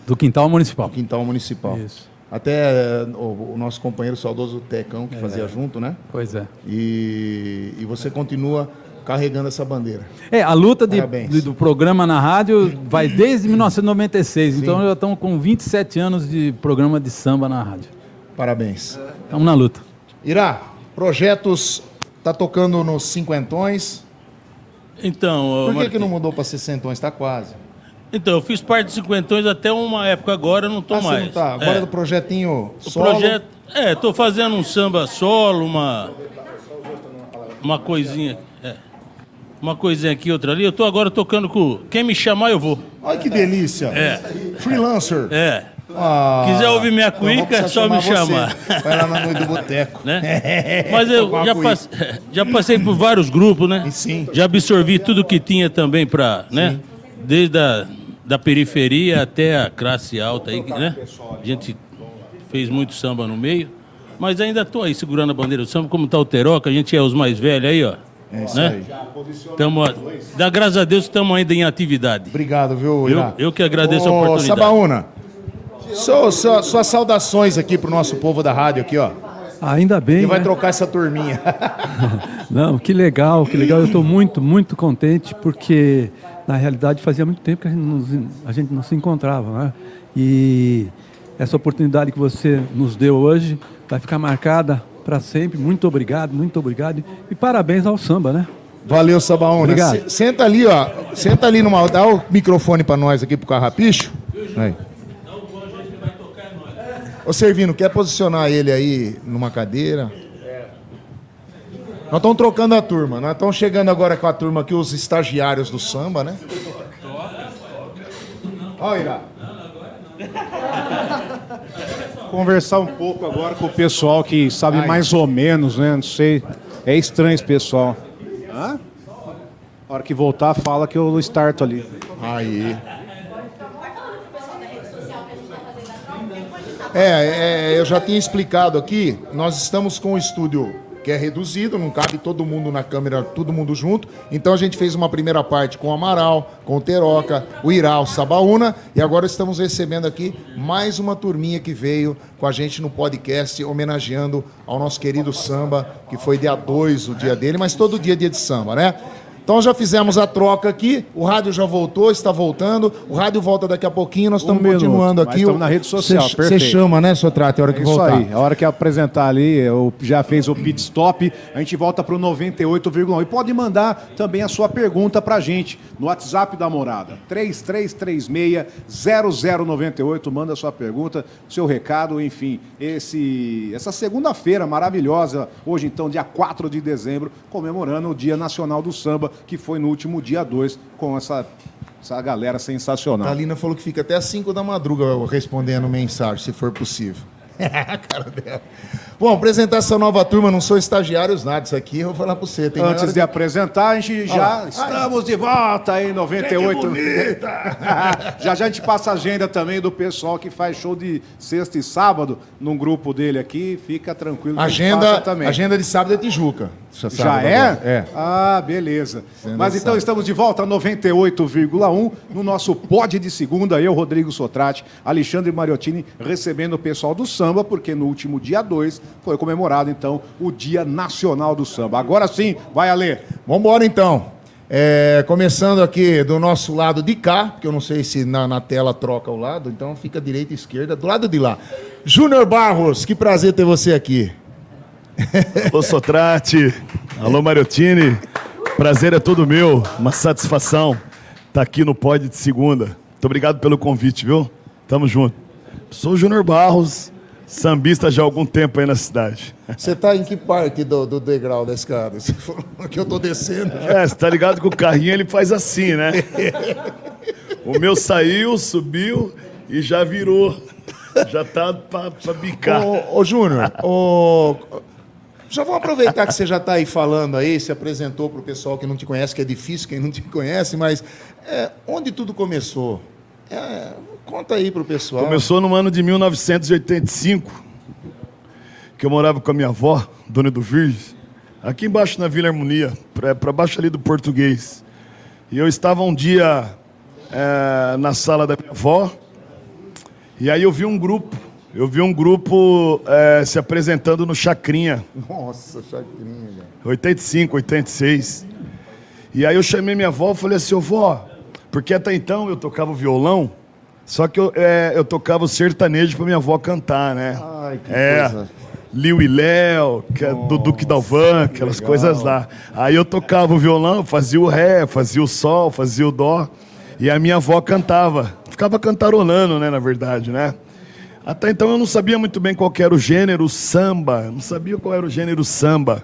do Quintal Municipal. Quintal Municipal. Isso. Até eh, o, o nosso companheiro saudoso Tecão, que fazia junto, né? Pois é. E, e você continua carregando essa bandeira. É, a luta de- de- do programa na rádio vai desde 1996. Então já estamos com 27 anos de programa de samba na rádio. Parabéns. Estamos na luta. Irá, projetos tá tocando nos cinquentões. Então, Por que, que não mudou para sessentões? Tá quase. então, eu fiz parte de cinquentões até uma época, agora eu não tô Ah, você mais. não tá. Agora É. do projetinho O solo. projeto. É, tô fazendo um samba solo, uma. Uma coisinha. Uma coisinha aqui, outra ali. Eu tô agora tocando com. Quem me chamar, eu vou. Olha que delícia. É. Freelancer. É. Ah, Quiser ouvir minha cuíca, é só me você. chamar. Vai lá na noite do boteco. né? [laughs] Mas eu já, passe- [laughs] já passei por vários grupos, né? Sim. Já absorvi tudo que tinha também para, né? Desde a da periferia até a classe alta aí, né? A gente fez muito samba no meio, mas ainda tô aí segurando a bandeira do samba, como tá o Teroca, a gente é os mais velhos aí, ó. É isso né? aí. Tamo, a- dá graças a Deus que estamos ainda em atividade. Obrigado, viu, Eu, Irá? eu que agradeço a Ô, oportunidade. Sabaúna, sua- sua- suas saudações aqui pro nosso povo da rádio aqui, ó. Ainda bem. E vai né? trocar essa turminha. [laughs] Não, que legal, que legal. Eu estou muito, muito contente porque, na realidade, fazia muito tempo que a gente não, se- a gente não se encontrava. Né? E essa oportunidade que você nos deu hoje vai ficar marcada para sempre. Muito obrigado, muito obrigado. E parabéns ao samba, né? Valeu, Sabaúna. Obrigado. Se- Senta ali, ó. Senta ali numa. Dá o microfone pra nós aqui pro Carrapicho. Aí. Ô, Servino, quer posicionar ele aí numa cadeira? Nós estamos trocando a turma. Nós estamos chegando agora com a turma aqui, os estagiários do samba, né? Ó, Irá. Conversar um pouco agora com o pessoal que sabe mais ou menos, né? Não sei. É estranho esse pessoal. Hã? A hora que voltar, fala que eu starto ali. Aí. É, é, eu já tinha explicado aqui, nós estamos com o estúdio que é reduzido, não cabe todo mundo na câmera, todo mundo junto. Então a gente fez uma primeira parte com o Amaral, com o Teroca, o Irá, o Sabaúna, e agora estamos recebendo aqui mais uma turminha que veio com a gente no podcast, homenageando ao nosso querido samba, que foi dia 2 o dia dele, mas todo dia é dia de samba, né? Então já fizemos a troca aqui, o rádio já voltou, está voltando, o rádio volta daqui a pouquinho, nós estamos continuando aqui. estamos na rede social, Você perfeito. chama, né, Sotrate, a hora que É isso voltar. aí. A hora que apresentar ali, eu já fez o pit stop, a gente volta para o 98,1. E pode mandar também a sua pergunta para a gente no WhatsApp da Morada. 3336-0098. Manda a sua pergunta, seu recado, enfim. Esse, essa segunda-feira maravilhosa, hoje então, dia 4 de dezembro, comemorando o Dia Nacional do Samba, que foi no último dia 2, com essa, essa galera sensacional. A Lina falou que fica até às 5 da madruga respondendo mensagem, se for possível. [laughs] Cara dela. Bom, apresentar essa nova turma, não sou estagiários nada, isso aqui eu vou falar para você. Tem Antes de apresentar, a gente já lá. estamos de volta aí em 98. [laughs] já já a gente passa a agenda também do pessoal que faz show de sexta e sábado num grupo dele aqui. Fica tranquilo. que Agenda, agenda de sábado é Tijuca. Já é? É. Ah, beleza. Sendo Mas então sábado. estamos de volta a 98,1 no nosso pod de segunda. Eu, Rodrigo Sotrate, Alexandre Mariottini, recebendo o pessoal do samba, porque no último dia 2 foi comemorado então o Dia Nacional do Samba. Agora sim, vai a ler. Vamos embora então. É, começando aqui do nosso lado de cá, porque eu não sei se na, na tela troca o lado, então fica direita e esquerda, do lado de lá. Júnior Barros, que prazer ter você aqui. Alô, Sotrate. Alô, Mariottini. Prazer é todo meu. Uma satisfação estar aqui no Pod de segunda. Muito obrigado pelo convite, viu? Tamo junto. Sou o Júnior Barros, sambista já há algum tempo aí na cidade. Você tá em que parte do, do degrau da escada? Você falou que eu tô descendo. É, você tá ligado que o carrinho ele faz assim, né? O meu saiu, subiu e já virou. Já tá pra, pra bicar. Ô, ô Júnior, ô, já vamos aproveitar que você já está aí falando aí, se apresentou para o pessoal que não te conhece, que é difícil quem não te conhece, mas é, onde tudo começou? É, conta aí para o pessoal. Começou no ano de 1985, que eu morava com a minha avó, Dona do Virgem, aqui embaixo na Vila Harmonia, para baixo ali do Português. E eu estava um dia é, na sala da minha avó, e aí eu vi um grupo, eu vi um grupo é, se apresentando no Chacrinha. Nossa, Chacrinha, velho. 85, 86. E aí eu chamei minha avó e falei assim, vó, porque até então eu tocava violão, só que eu, é, eu tocava o sertanejo pra minha avó cantar, né? Ai, que é, coisa. Liu e Léo, que é do Duque Dalvan, aquelas legal. coisas lá. Aí eu tocava o violão, fazia o ré, fazia o sol, fazia o dó. E a minha avó cantava. Ficava cantarolando, né, na verdade, né? Até então eu não sabia muito bem qual era o gênero samba. Não sabia qual era o gênero samba.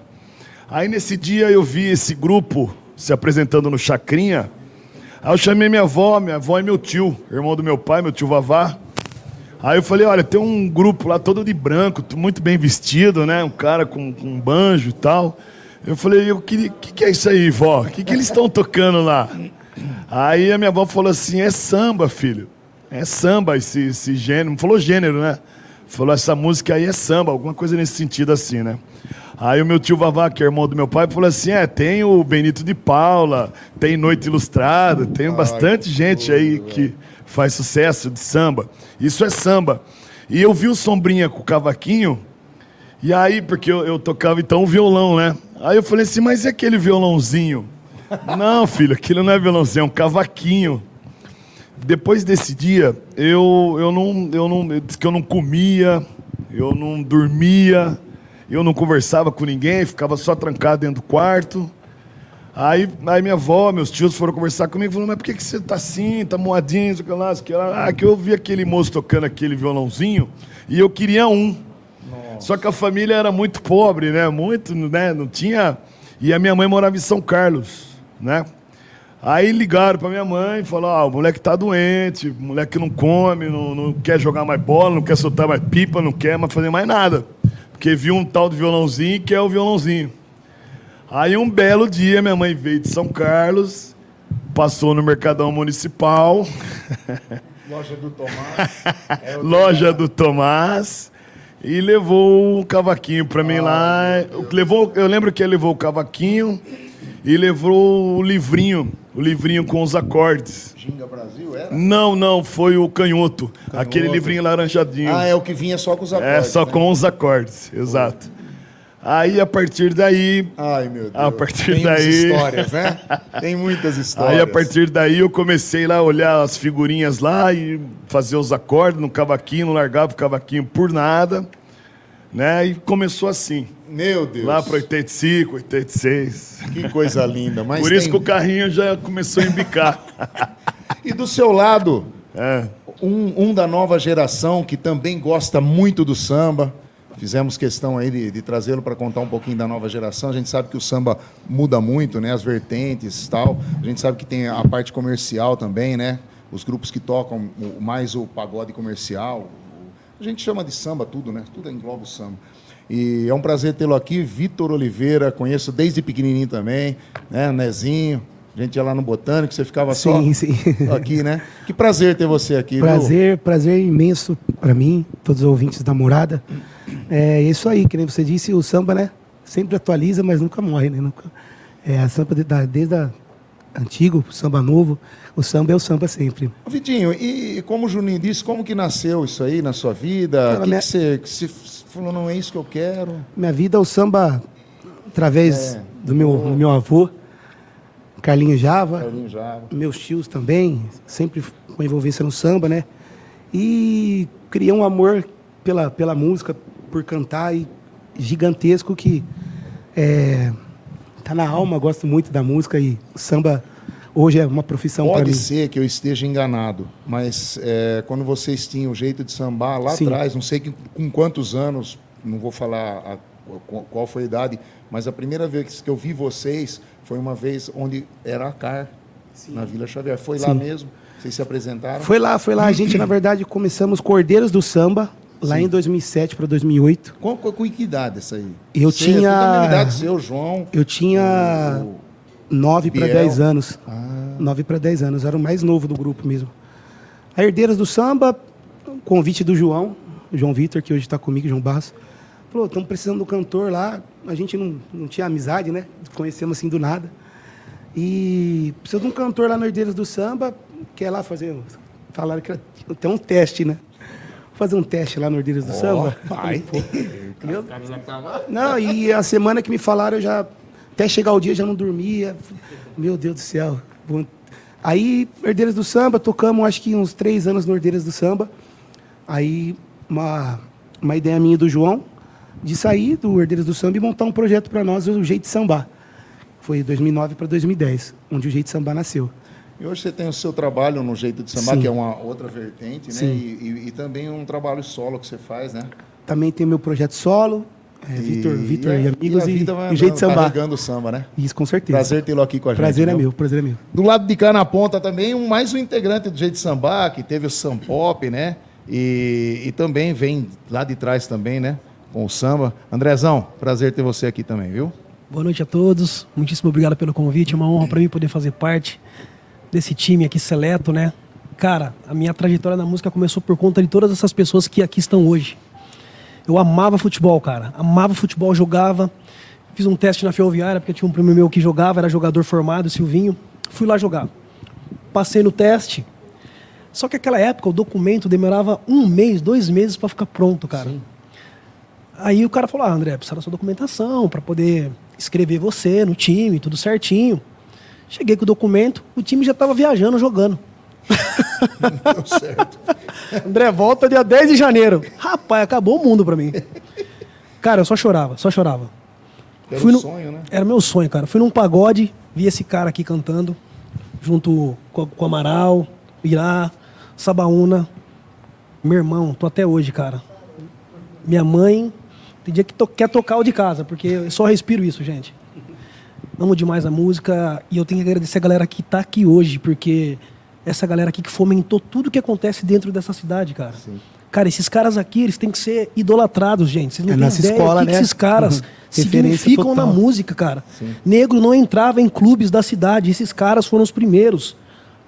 Aí nesse dia eu vi esse grupo se apresentando no Chacrinha. Aí eu chamei minha avó, minha avó e meu tio, irmão do meu pai, meu tio Vavá. Aí eu falei, olha, tem um grupo lá todo de branco, muito bem vestido, né? Um cara com, com um banjo e tal. Eu falei, o que, que, que é isso aí, vó? O que, que eles estão tocando lá? Aí a minha avó falou assim, é samba, filho. É samba esse, esse gênero. Não falou gênero, né? Falou, essa música aí é samba, alguma coisa nesse sentido assim, né? Aí o meu tio Vavá, que é irmão do meu pai, falou assim: é, tem o Benito de Paula, tem Noite Ilustrada, tem bastante gente aí que faz sucesso de samba. Isso é samba. E eu vi o Sombrinha com o cavaquinho, e aí, porque eu, eu tocava então o violão, né? Aí eu falei assim, mas e aquele violãozinho? não, filho, aquilo não é violãozinho, é um cavaquinho. Depois desse dia, eu, eu não, eu não, eu disse que eu não comia, eu não dormia, eu não conversava com ninguém, ficava só trancado dentro do quarto. Aí, aí minha avó, meus tios foram conversar comigo, falaram, mas por que, que você tá assim, tá moadinho, sei lá, sei lá. Ah, que eu vi aquele moço tocando aquele violãozinho e eu queria um. Só que a família era muito pobre, né? Muito, né? Não tinha. E a minha mãe morava em São Carlos, né? Aí ligaram pra minha mãe e falaram: ah, o moleque tá doente, o moleque não come, não, não quer jogar mais bola, não quer soltar mais pipa, não quer mais fazer mais nada. Porque viu um tal de violãozinho que é o violãozinho. Aí um belo dia minha mãe veio de São Carlos, passou no Mercadão Municipal, [laughs] Loja do Tomás. É [laughs] loja do Tomás, e levou um cavaquinho pra mim lá. Levou, eu lembro que ele levou o cavaquinho e levou o livrinho, o livrinho com os acordes. Ginga Brasil, era? Não, não, foi o canhoto, aquele livrinho laranjadinho. Ah, é o que vinha só com os acordes. É, só né? com os acordes, exato. Aí a partir daí, Ai, meu Deus. A partir Tem daí- histórias, né? Tem muitas histórias. aí a partir daí eu comecei lá a olhar as figurinhas lá e fazer os acordes no cavaquinho, não largava o cavaquinho por nada, né? E começou assim, Meu Deus. lá para 85, 86. Que coisa linda. Mas Por isso tem- que o carrinho já começou a embicar. [laughs] E do seu lado, É. um, um da nova geração que também gosta muito do samba. Fizemos questão aí de, de trazê-lo para contar um pouquinho da nova geração. A gente sabe que o samba muda muito, né? As vertentes e tal. A gente sabe que tem a parte comercial também, né? Os grupos que tocam mais o pagode comercial. A gente chama de samba tudo, né? Tudo engloba o samba. E é um prazer tê-lo aqui, Vitor Oliveira. Conheço desde pequenininho também, né? Nezinho. A gente ia lá no Botânico, você ficava só Sim, sim. [laughs] aqui, né? Que prazer ter você aqui, viu? Prazer, prazer imenso para mim, todos os ouvintes da morada. É isso aí, que nem você disse, o samba, né? Sempre atualiza, mas nunca morre, né? Nunca, é, a samba de- da- desde a antigo, o samba novo, o samba é o samba sempre. Ô, Vitinho, e como o Juninho disse, como que nasceu isso aí na sua vida? Cara, que, minha- que você, que você falou, não é isso que eu quero? Minha vida é o samba através É. do, meu, do meu avô, Carlinho Java. Carlinho Java. meus tios também, sempre com envolvência no samba, né? E criei um amor pela, pela música, por cantar, e gigantesco que é, tá na alma, gosto muito da música e samba hoje é uma profissão para Pode mim. ser que eu esteja enganado, mas é, quando vocês tinham o jeito de sambar lá Sim. atrás, não sei que- com quantos anos, não vou falar a- qual- qual foi a idade, mas a primeira vez que eu vi vocês foi uma vez onde era a CAR, na Vila Xavier. Foi lá Sim. mesmo. Vocês se apresentaram? Foi lá, foi lá. A gente, na [clears throat] verdade, começamos Cordeiros do Samba, lá Sim. em 2007 para 2008. Com, com, com que idade essa aí? Eu Você, tinha- tudo da mesma idade seu, João. Eu tinha o- 9 para Biel. 10 anos. Ah, 9 para 10 anos. Era o mais novo do grupo mesmo. A Herdeiras do Samba, convite do João, João Vitor, que hoje está comigo, João Barros. Falou, estamos precisando do cantor lá. A gente não, não tinha amizade, né? Conhecemos assim do nada. E precisa de um cantor lá no Herdeiras do Samba, quer lá fazer. Falaram que era até um teste, né? Fazer um teste lá no Herdeiras do Samba. vai. [laughs] Meu- [laughs] Não, e a semana que me falaram, eu já. Até chegar o dia, já não dormia. Meu Deus do céu. Aí, Herdeiras do Samba, tocamos acho que uns três anos no Herdeiras do Samba. Aí, uma, uma ideia minha do João, de sair do Herdeiras do Samba e montar um projeto para nós, o Jeito de Sambar. Foi 2009 para 2010, onde o Jeito de Sambar nasceu. E hoje você tem o seu trabalho no Jeito de Sambar, Sim. que é uma outra vertente, né? E, e- e também um trabalho solo que você faz, né? Também tem meu projeto solo, é, Vitor, Vitor e, a- amigos, e, vida vai e o Jeito de Sambar. carregando o samba, né? Isso, com certeza. Prazer tê-lo aqui com a gente. Prazer é meu, prazer é meu. Do lado de cá na ponta também, um, mais um integrante do Jeito de Sambar, que teve o Sampop, né? E, e também vem lá de trás também, né? Com o samba. Andrezão, prazer ter você aqui também, viu? Boa noite a todos. Muitíssimo obrigado pelo convite. É uma honra para mim poder fazer parte desse time aqui seleto, né? Cara, a minha trajetória na música começou por conta de todas essas pessoas que aqui estão hoje. Eu amava futebol, cara. Amava futebol, jogava. Fiz um teste na Ferroviária, porque tinha um primo meu que jogava, era jogador formado, Silvinho. Fui lá jogar. Passei no teste. Só que naquela época o documento demorava um mês, dois meses para ficar pronto, cara. Aí o cara falou: ah, André, precisa da sua documentação para poder escrever você no time, tudo certinho. Cheguei com o documento, o time já estava viajando, jogando. Deu certo. André, volta dia 10 de janeiro. Rapaz, acabou o mundo pra mim. Cara, eu só chorava, só chorava. Era Fui um no- sonho, né? Era meu sonho, cara. Fui num pagode, vi esse cara aqui cantando, junto com, com o Amaral, Irá, Sabaúna. Meu irmão, tô até hoje, cara. Minha mãe, tem dia que to- quer tocar o de casa, porque eu só respiro isso, gente. Amo demais a música e eu tenho que agradecer a galera que tá aqui hoje, porque essa galera aqui que fomentou tudo que acontece dentro dessa cidade, cara. Cara, esses caras aqui, eles têm que ser idolatrados, gente. Vocês não É têm ideia escola, o que, que né? esses caras Uhum. Significam na total. música, cara. Negro não entrava em clubes da cidade. Esses caras foram os primeiros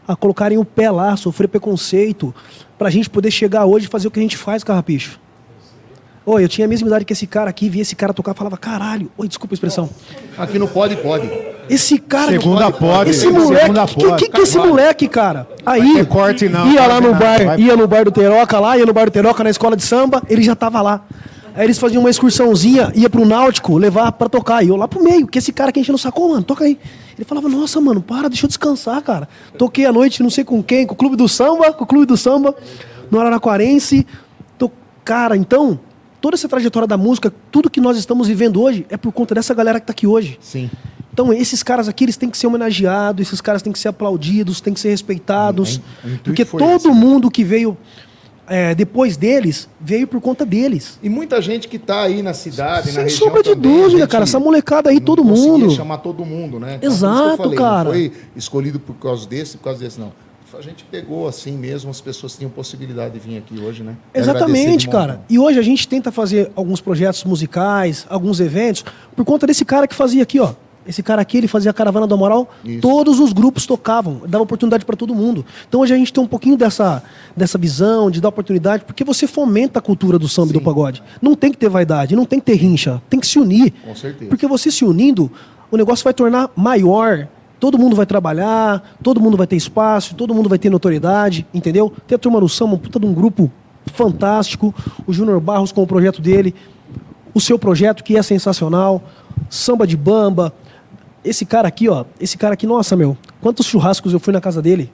a colocarem o pé lá, sofrer preconceito, pra gente poder chegar hoje e fazer o que a gente faz, Carrapicho. Oi, eu tinha a mesma idade que esse cara aqui, via esse cara tocar, falava, caralho, oi, desculpa a expressão. Aqui no Pode, pode. Esse cara. Segunda pode, Esse segunda moleque. Que, pode. que, que esse moleque, cara? Aí. corte, não, Ia lá no bar, vai- ia no bar do Teroca lá, ia no bar do Teroca na escola de samba, ele já tava lá. Aí eles faziam uma excursãozinha, ia pro Náutico, levar pra tocar. E eu lá pro meio, que esse cara que enchendo o saco, "Ô, mano, toca aí. Ele falava, nossa, mano, para, deixa eu descansar, cara. Toquei à noite, não sei com quem, com o Clube do Samba, com o Clube do Samba, no Araraquarense. Tô... Cara, então, toda essa trajetória da música, tudo que nós estamos vivendo hoje, é por conta dessa galera que tá aqui hoje. Sim. Então, esses caras aqui, eles têm que ser homenageados, esses caras têm que ser aplaudidos, têm que ser respeitados. intuito porque todo esse, né? mundo que veio é, depois deles, veio por conta deles. E muita gente que tá aí na cidade, na Sem região sombra de também, dúvida, cara. Essa molecada aí, todo mundo. chamar todo mundo, né? Então, Exato, falei, cara. Não foi escolhido por causa desse, por causa desse, não. A gente pegou assim mesmo, as pessoas tinham possibilidade de vir aqui hoje, né? Exatamente, cara. E hoje a gente tenta fazer alguns projetos musicais, alguns eventos, por conta desse cara que fazia aqui, ó. Esse cara aqui, ele fazia a Caravana do Amaral, Isso. todos os grupos tocavam, dava oportunidade para todo mundo. Então hoje a gente tem um pouquinho dessa, dessa visão de dar oportunidade, porque você fomenta a cultura do samba e do pagode. Não tem que ter vaidade, não tem que ter rincha, tem que se unir. Com certeza. Porque você se unindo, o negócio vai tornar maior. Todo mundo vai trabalhar, todo mundo vai ter espaço, todo mundo vai ter notoriedade, entendeu? Tem a turma do samba, um puta de um grupo fantástico. O Júnior Barros com o projeto dele. O seu projeto, que é sensacional. Samba de bamba. Esse cara aqui, ó. Esse cara aqui, nossa, meu. Quantos churrascos eu fui na casa dele?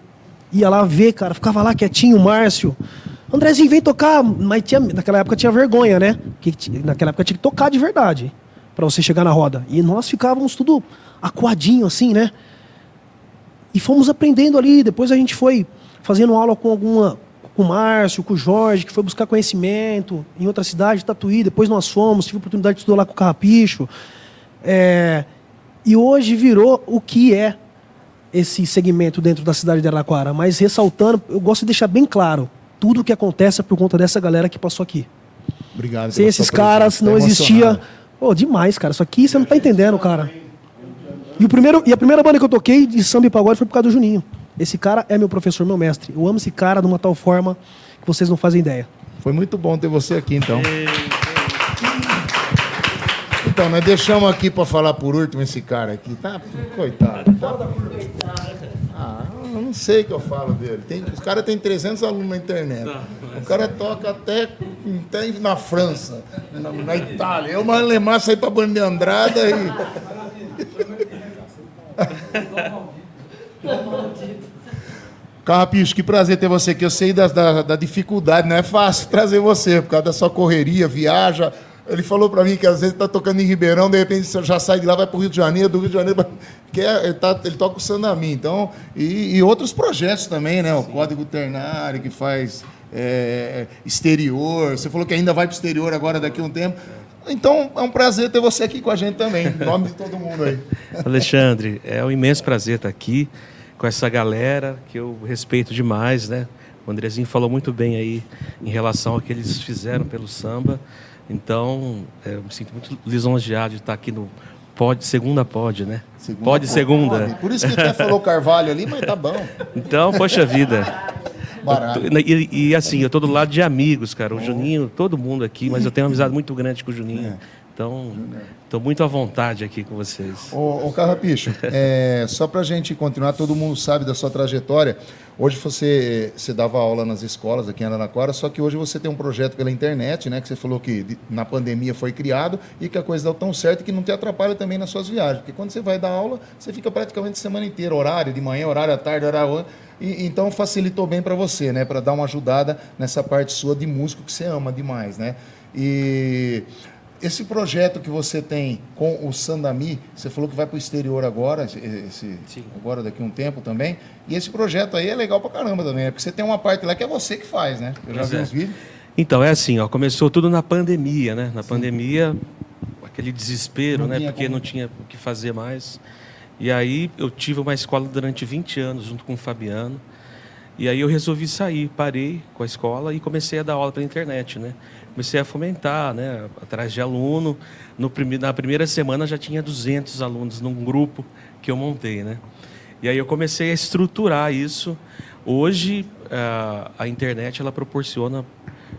Ia lá ver, cara. Ficava lá quietinho, Márcio. Andrezinho, vem tocar. Mas tinha, naquela época tinha vergonha, né? Que, naquela época tinha que tocar de verdade. Pra você chegar na roda. E nós ficávamos tudo acuadinho, assim, né? E fomos aprendendo ali. Depois a gente foi fazendo aula com alguma. Com o Márcio, com o Jorge, que foi buscar conhecimento em outra cidade, Tatuí. Depois nós fomos, tive a oportunidade de estudar lá com o Carrapicho. É, e hoje virou o que é esse segmento dentro da cidade de Araraquara, mas ressaltando, eu gosto de deixar bem claro, tudo o que acontece é por conta dessa galera que passou aqui. Obrigado. Sem esses caras não existia. Pô, demais, cara. Isso aqui você não tá entendendo, cara. E, o primeiro, e a primeira banda que eu toquei de samba e pagode foi por causa do Juninho. Esse cara é meu professor, meu mestre. Eu amo esse cara de uma tal forma que vocês não fazem ideia. Foi muito bom ter você aqui, então. Então, nós deixamos aqui para falar por último esse cara aqui. Tá, coitado. Tá... Ah, eu não sei o que eu falo dele. Tem, os caras têm 300 alunos na internet. O cara toca até, até na França, na, na Itália. Eu, mas Lemar, saí para Banda de Andrada e... [laughs] Carrapicho, que prazer ter você aqui. Eu sei da, da, da dificuldade, não é fácil trazer você, por causa da sua correria, viaja. Ele falou para mim que às vezes está tocando em Ribeirão, de repente você já sai de lá, vai para o Rio de Janeiro, do Rio de Janeiro, que é, ele, tá, ele toca o Sandamin. Então, e, e outros projetos também, né? O Código Ternário, que faz é, exterior. Você falou que ainda vai para o exterior agora daqui a um tempo. Então, é um prazer ter você aqui com a gente também, em nome de todo mundo aí. [laughs] Alexandre, é um imenso prazer estar aqui com essa galera que eu respeito demais, né? O Andrezinho falou muito bem aí em relação ao que eles fizeram pelo samba. Então, é, eu me sinto muito lisonjeado de estar aqui no Pode, segunda pode, né? pode segunda. Pode. Por isso que até falou Carvalho ali, mas tá bom. Então, poxa vida. [laughs] Barato. Tô- E, e, assim, eu tô do lado de amigos, cara. O Juninho, todo mundo aqui, mas eu tenho uma amizade muito grande com o Juninho. Então, estou muito à vontade aqui com vocês. Ô, ô Carrapicho, [laughs] é, só para a gente continuar, todo mundo sabe da sua trajetória. Hoje você, você dava aula nas escolas aqui em Araraquara, só que hoje você tem um projeto pela internet, né? Que você falou que na pandemia foi criado e que a coisa deu tão certo que não te atrapalha também nas suas viagens. Porque quando você vai dar aula, você fica praticamente a semana inteira, horário de manhã, horário à tarde, horário... E, então facilitou bem para você, né? Para dar uma ajudada nessa parte sua de músico que você ama demais, né? E esse projeto que você tem com o Sandami, você falou que vai para o exterior agora, esse, agora daqui a um tempo também. E esse projeto aí é legal pra caramba também, né? Porque você tem uma parte lá que é você que faz, né? Eu já Pois vi é. os vídeos. Então, é assim, ó, começou tudo na pandemia, né? Na pandemia, aquele desespero, Não né? Porque como. não tinha o que fazer mais. E aí eu tive uma escola durante 20 anos, junto com o Fabiano. E aí eu resolvi sair, parei com a escola e comecei a dar aula pela internet, né? Comecei a fomentar, né? Atrás de aluno. No. Na primeira semana já tinha 200 alunos num grupo que eu montei, né? E aí eu comecei a estruturar isso. Hoje a, a internet ela proporciona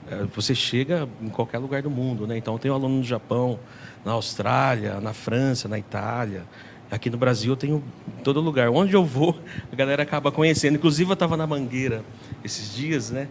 eh, você chega em qualquer lugar do mundo, né? Então eu tenho aluno no Japão, na Austrália, na França, na Itália. Aqui no Brasil eu tenho em todo lugar. Onde eu vou, a galera acaba conhecendo. Inclusive eu estava na Mangueira esses dias, né?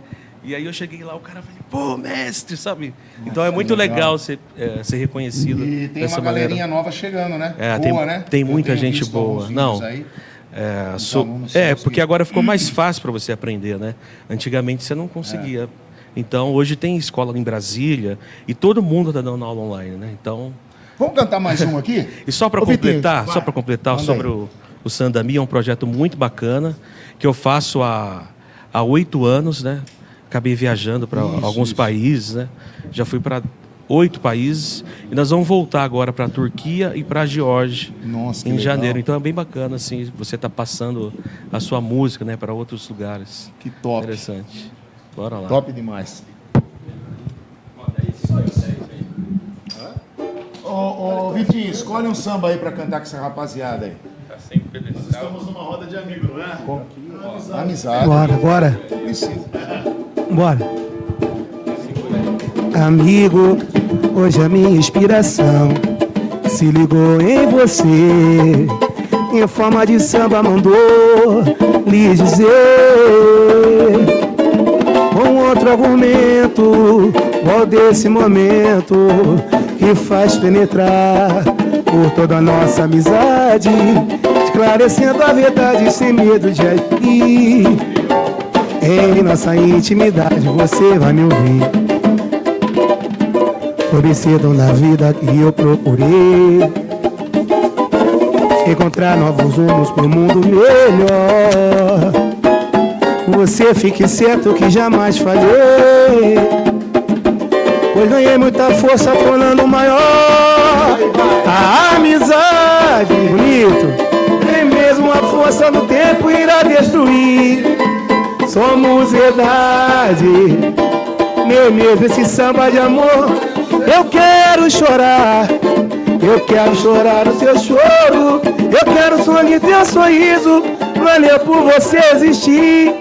E aí eu cheguei lá, o cara falou, pô, mestre, sabe? Então é muito legal. legal, ser, eh, ser reconhecido E tem uma maneira. galerinha nova chegando, né? É, Boa, tem, né? tem muita gente boa. Não. aí. É, Os so- alunos é, porque que- agora ficou mais fácil para você aprender, né? Antigamente você não conseguia. Então hoje tem escola em Brasília e todo mundo está dando aula online, né? Então Vamos cantar mais uma aqui? [laughs] e só para completar, vai. só para completar Manda sobre aí. o, o Sandami, é um projeto muito bacana que eu faço há há oito anos, né? Acabei viajando para alguns isso. países, né? Já fui para oito países e nós vamos voltar agora para a Turquia e para a Geórgia em legal. janeiro. Então é bem bacana assim, você tá passando a sua música, né, para outros lugares. Que top. Interessante. Bora lá. Top demais. Ô, ô, Vitinho, escolhe um samba aí pra cantar com essa rapaziada aí. Estamos numa roda de amigos, não é? Amizade. Bora, bora. Precisa. Bora. Amigo, hoje a minha inspiração se ligou em você. Em forma de samba mandou lhe dizer um outro argumento, qual desse momento que faz penetrar por toda a nossa amizade, esclarecendo a verdade sem medo de agir. Em nossa intimidade você vai me ouvir. Esse dom da vida que eu procurei. Encontrar novos rumos pro mundo melhor. Você fique certo que jamais falhei. Pois ganhei muita força tornando maior a amizade. Bonito. Tem mesmo a força no tempo irá destruir. Somos verdade, meu medo esse samba de amor. Eu quero chorar, eu quero chorar o teu choro. Eu quero sorrir teu sorriso, valeu por você existir.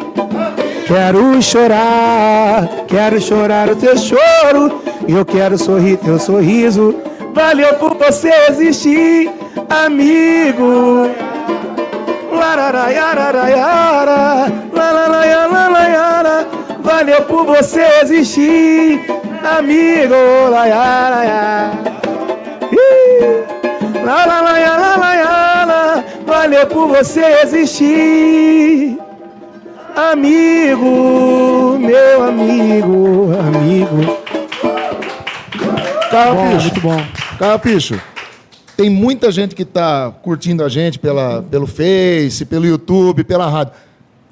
Quero chorar, quero chorar o teu choro. Eu quero sorrir teu sorriso. Valeu por você existir, amigo. Valeu por você existir, amigo. Valeu por você existir. Amigo, meu amigo, amigo. Carrapicho. muito bom. Tem muita gente que está curtindo a gente pela, pelo Face, pelo YouTube, pela rádio.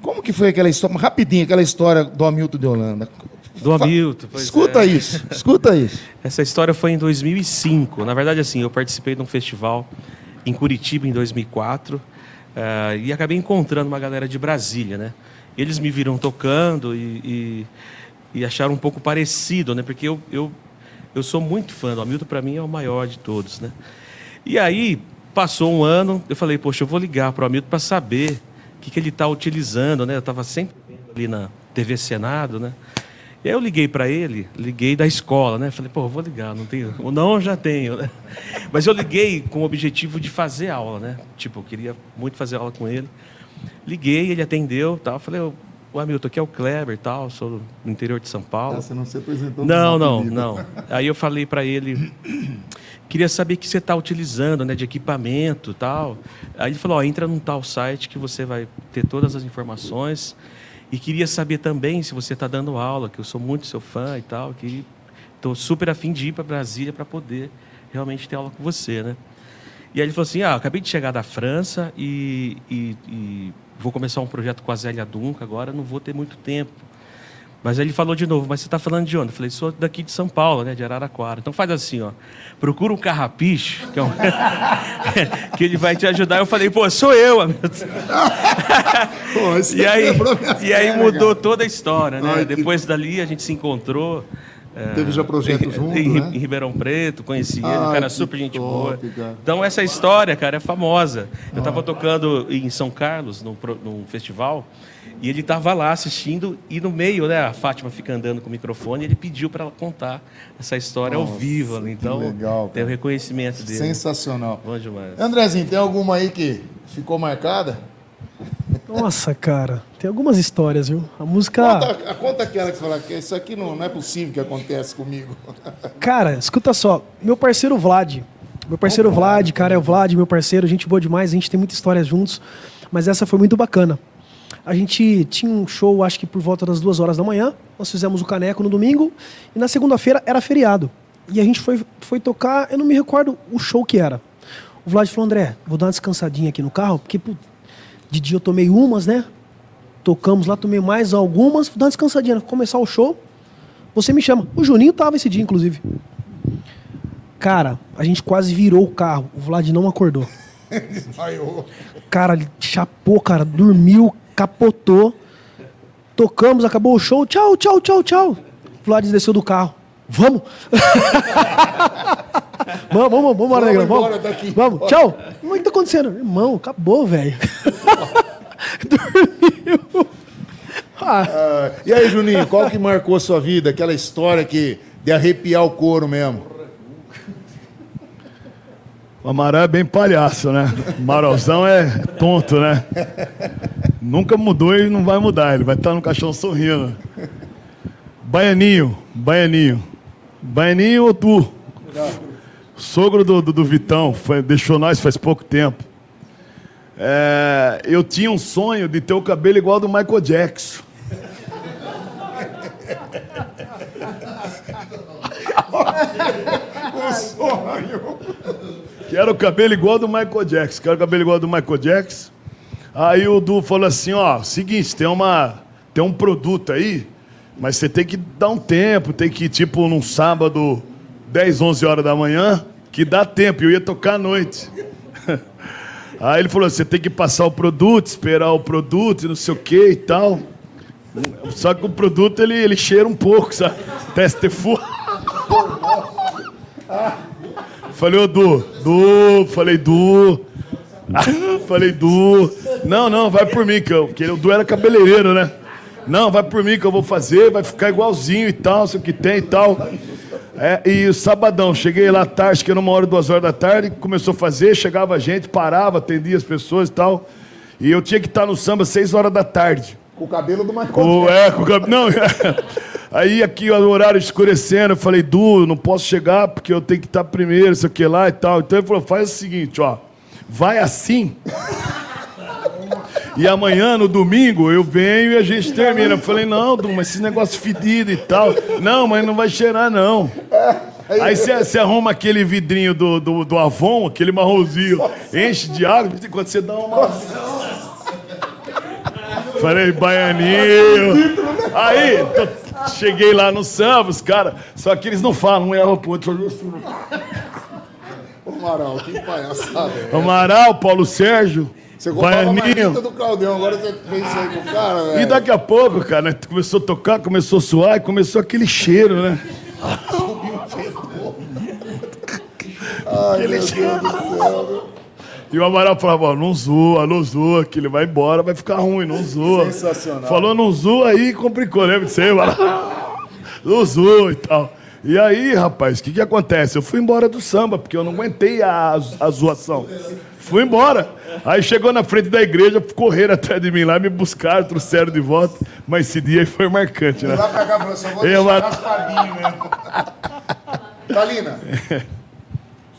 Como que foi aquela história, rapidinho, aquela história do Hamilton de Holanda? Do Hamilton, pois Escuta é. isso, escuta isso. [laughs] Essa história foi em 2005. Na verdade, assim, eu participei de um festival em Curitiba em 2004 eh, e acabei encontrando uma galera de Brasília, né? Eles me viram tocando e, e, e acharam um pouco parecido, né? Porque eu, eu, eu sou muito fã do Hamilton, para mim é o maior de todos, né? E aí, passou um ano, eu falei, poxa, eu vou ligar para o Hamilton para saber o que, que ele está utilizando, né? Eu estava sempre vendo ali na TV Senado, né? E aí eu liguei para ele, liguei da escola, né? Falei, pô, vou ligar, não tenho. Não já tenho, né? [laughs] Mas eu liguei com o objetivo de fazer aula, né? Tipo, eu queria muito fazer aula com ele. Liguei, ele atendeu, tal. Falei, o Hamilton, aqui é o Kleber, tal, sou do interior de São Paulo. Ah, você não se apresentou Não, não, apelido. não. Aí eu falei para ele, queria saber o que você está utilizando, né, de equipamento e tal. Aí ele falou, ó, entra num tal site que você vai ter todas as informações. E queria saber também se você está dando aula, que eu sou muito seu fã e tal, que estou super afim de ir para Brasília para poder realmente ter aula com você, né? E aí ele falou assim, ah, acabei de chegar da França e, e- e vou começar um projeto com a Zélia Dunca agora, não vou ter muito tempo. Mas ele falou de novo, mas você está falando de onde? Eu falei, sou daqui de São Paulo, né, de Araraquara. Então faz assim, ó, procura um carrapicho, que, é um... [laughs] que ele vai te ajudar. Eu falei, pô, sou eu, [laughs] isso e aí, minhas e aí pernas, mudou toda a história, né? Ai, que- Depois dali a gente se encontrou. É, Teve já projeto em, junto, em, né? em Ribeirão Preto, conheci ele, um Ai, cara super gente top, boa. cara. Então essa história, cara, é famosa. Eu estava tocando em São Carlos, num, num festival, e ele estava lá assistindo, e no meio, né, a Fátima fica andando com o microfone, e ele pediu para ela contar essa história ao Nossa, vivo. ali. que Então, legal, tem o reconhecimento dele. Sensacional. Bom demais. Andrezinho, tem alguma aí que ficou marcada? Nossa, cara, tem algumas histórias, viu? A música. Conta, conta aquela que você fala que isso aqui não, não é possível que acontece comigo. [laughs] Cara, escuta só. Meu parceiro Vlad. Meu parceiro Vlad, cara, é o Vlad, meu parceiro, gente boa demais, a gente tem muita história juntos, mas essa foi muito bacana. A gente tinha um show, acho que por volta das duas horas da manhã, nós fizemos o Caneco no domingo, e na segunda-feira era feriado. E a gente foi, foi tocar, eu não me recordo o show que era. O Vlad falou, André, vou dar uma descansadinha aqui no carro, porque pô, de dia eu tomei umas, né? Tocamos lá, tomei mais algumas, dar uma descansadinha, começar o show, você me chama. O Juninho tava esse dia, inclusive. Cara, a gente quase virou o carro. O Vlad não acordou. [laughs] Desmaiou. Cara, ele chapou, cara, dormiu, capotou. Tocamos, acabou o show. Tchau, tchau, tchau, tchau. O Vlad desceu do carro. Vamos! [laughs] vamos, vamos, vamos, embora, negrão. Vamos, vamos. tchau. O que tá acontecendo? Irmão, acabou, velho. [laughs] Dormiu. Ah, Ah, e aí, Juninho, qual que marcou sua vida? Aquela história que de arrepiar o couro mesmo. O Amarão é bem palhaço, né? O Maralzão é tonto, né? Nunca mudou e não vai mudar. Ele vai estar no caixão sorrindo. Baianinho, Baianinho. Baianinho ou tu? Sogro do, do, do Vitão, foi- deixou nós faz pouco tempo. É, eu tinha um sonho de ter o cabelo igual ao do Michael Jackson. O [laughs] sonho. Quero o cabelo igual ao do Michael Jackson. Quero o cabelo igual ao do Michael Jackson. Aí o Du falou assim, ó, seguinte, tem uma tem um produto aí, mas você tem que dar um tempo, tem que ir tipo num sábado, 10, 11 horas da manhã, que dá tempo, eu ia tocar à noite. [laughs] Aí ele falou: você tem que passar o produto, esperar o produto não sei o que e tal. Só que o produto ele, ele cheira um pouco, sabe? Teste fu. [laughs] Falei, ô Du, Du, falei, Du. [laughs] falei, Du. Não, não, vai por mim, que, eu, que o Du era cabeleireiro, né? Não, vai por mim que eu vou fazer, vai ficar igualzinho e tal, sei o que tem e tal. É, e o sabadão, cheguei lá tarde, acho que era uma hora, duas horas da tarde, começou a fazer, chegava gente, parava, atendia as pessoas e tal. E eu tinha que estar no samba seis horas da tarde. Com o cabelo do Com, é, com o cabelo. Não, é. [laughs] Aí aqui o horário escurecendo, eu falei, Du, não posso chegar porque eu tenho que estar primeiro, isso aqui lá e tal. Então ele falou, faz o seguinte, ó, vai assim. E amanhã, no domingo, eu venho e a gente termina. Eu falei, não, Du, mas esse negócio fedido e tal. Não, mas não vai cheirar, não. Aí você arruma aquele vidrinho do, do, do Avon, aquele marronzinho, enche de água, de quando você dá uma. Falei, baianinho. Aí, tô- cheguei lá no samba, os caras. Só que eles não falam, um erra pro outro. Amaral, que palhaçada. é. Amaral, Paulo Sérgio, Você comprava a baianinho. do Claudião, agora você fez isso aí com o cara, velho. E daqui a pouco, cara, né, começou a tocar, começou a suar e começou aquele cheiro, né? Ai, meu Deus do céu. E o Amaral falava, ó, não zoa, não zoa, que ele vai embora, vai ficar ruim, não zoa. Sensacional. Falou não zoa aí, complicou, lembra disso aí, Amaral? Não zoa e tal. E aí, rapaz, o que que acontece? Eu fui embora do samba, porque eu não aguentei a, a zoação. Fui embora. Aí chegou na frente da igreja, correram atrás de mim lá, me buscaram, trouxeram de volta. Mas esse dia aí foi marcante, né? Lá pra cá, eu vou Eu, deixar raspadinho mesmo. [laughs] Thalina,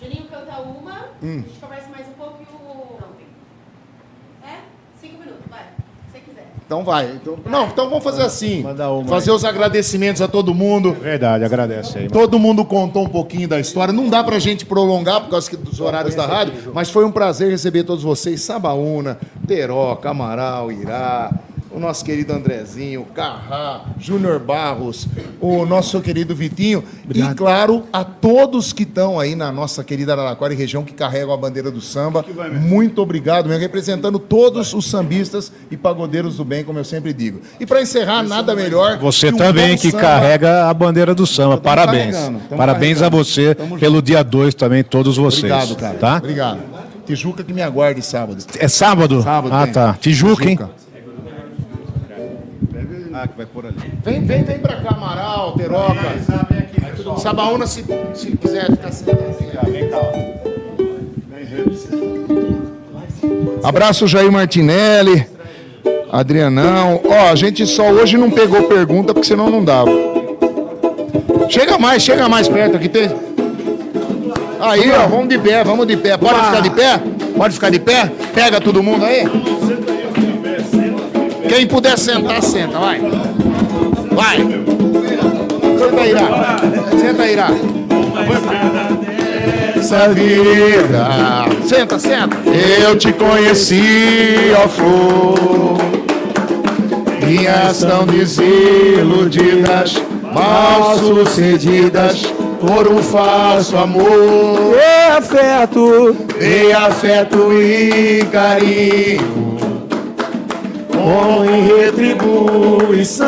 Juninho canta uma, Hum. a gente conversa mais um pouco e o. É? Cinco minutos, vai. Se você quiser. Então vai. Então, não, então vamos fazer assim. Uma Fazer os agradecimentos a todo mundo. Verdade, agradece aí. Todo mundo contou um pouquinho da história. Não dá pra gente prolongar por causa dos horários da rádio, mas foi um prazer receber todos vocês. Sabaúna, Teroca, Amaral, Irá, o nosso querido Andrezinho, Carrá, Júnior Barros, o nosso querido Vitinho. E, claro, a todos que estão aí na nossa querida Araraquara e região que carregam a bandeira do samba. Muito obrigado, mesmo, representando todos os sambistas e pagodeiros do bem, como eu sempre digo. E para encerrar, nada melhor. Você que também que samba. carrega a bandeira do samba. Parabéns. Parabéns a você Tamo pelo dia 2 também, todos vocês. Obrigado, cara. Tá? Obrigado. Tijuca que me aguarde sábado. É sábado? Sábado. Ah, tem. tá. Tijuca, hein? Ah, que vai por ali. Vem, vem, vem pra cá, Amaral, Teroca. Sabaúna, se, se quiser ficar sentadinho. Vem cá, Abraço Jair Martinelli, Adrianão. Ó, a gente só hoje não pegou pergunta porque senão não dava. Chega mais, chega mais perto aqui. Tem... Aí, ó, vamos de pé, vamos de pé. Pode ficar de pé? Pode ficar de pé? Pega todo mundo aí. Quem puder sentar, senta, vai. Vai. Senta aí, Irá. Senta aí, Irá. Essa vida. Senta, senta. Eu te conheci, ó flor. Minhas tão desiludidas, mal sucedidas, por um falso amor. E afeto, Dei afeto e carinho, com em retribuição,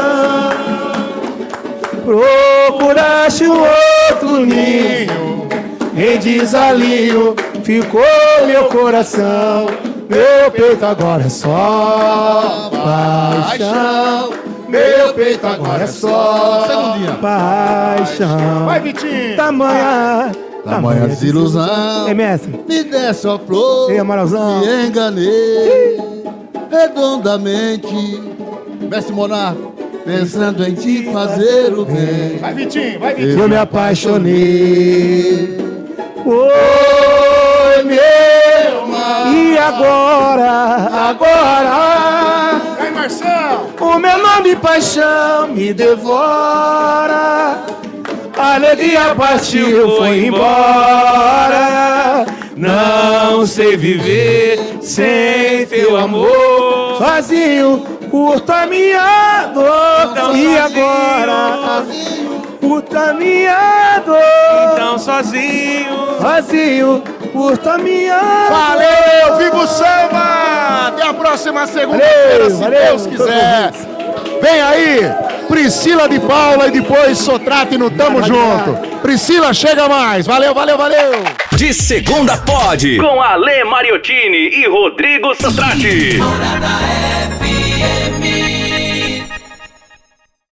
procuraste um outro ninho, em desalinho ficou meu coração, meu peito agora é só paixão, meu peito agora é só paixão. Vai, Vitinho! Tamanha, Tamanha desilusão. Ei, mestre. Me desse a flor. Ei, Amaralzão. Me enganei redondamente. Mestre Monarco, pensando em te fazer o bem. Vai, Vitinho! Vai, Vitinho! Eu me apaixonei. Foi meu mar. E agora, agora, Vai, Marcelo! o meu nome e paixão me devora. A alegria partiu, foi embora. Não sei viver sem teu amor. Sozinho, curto a minha dor. e agora, curto a minha dor. Então sozinho, Sozinho, curta a minha. Valeu, viva o samba! Até a próxima segunda-feira, Valeu, se valeu, Deus quiser. Vem aí, Priscila de Paula e depois Sotrate no Tamo Junto. Priscila, chega mais. Valeu, valeu, valeu. De segunda pode. Com Ale Mariottini e Rodrigo Santrati. Morada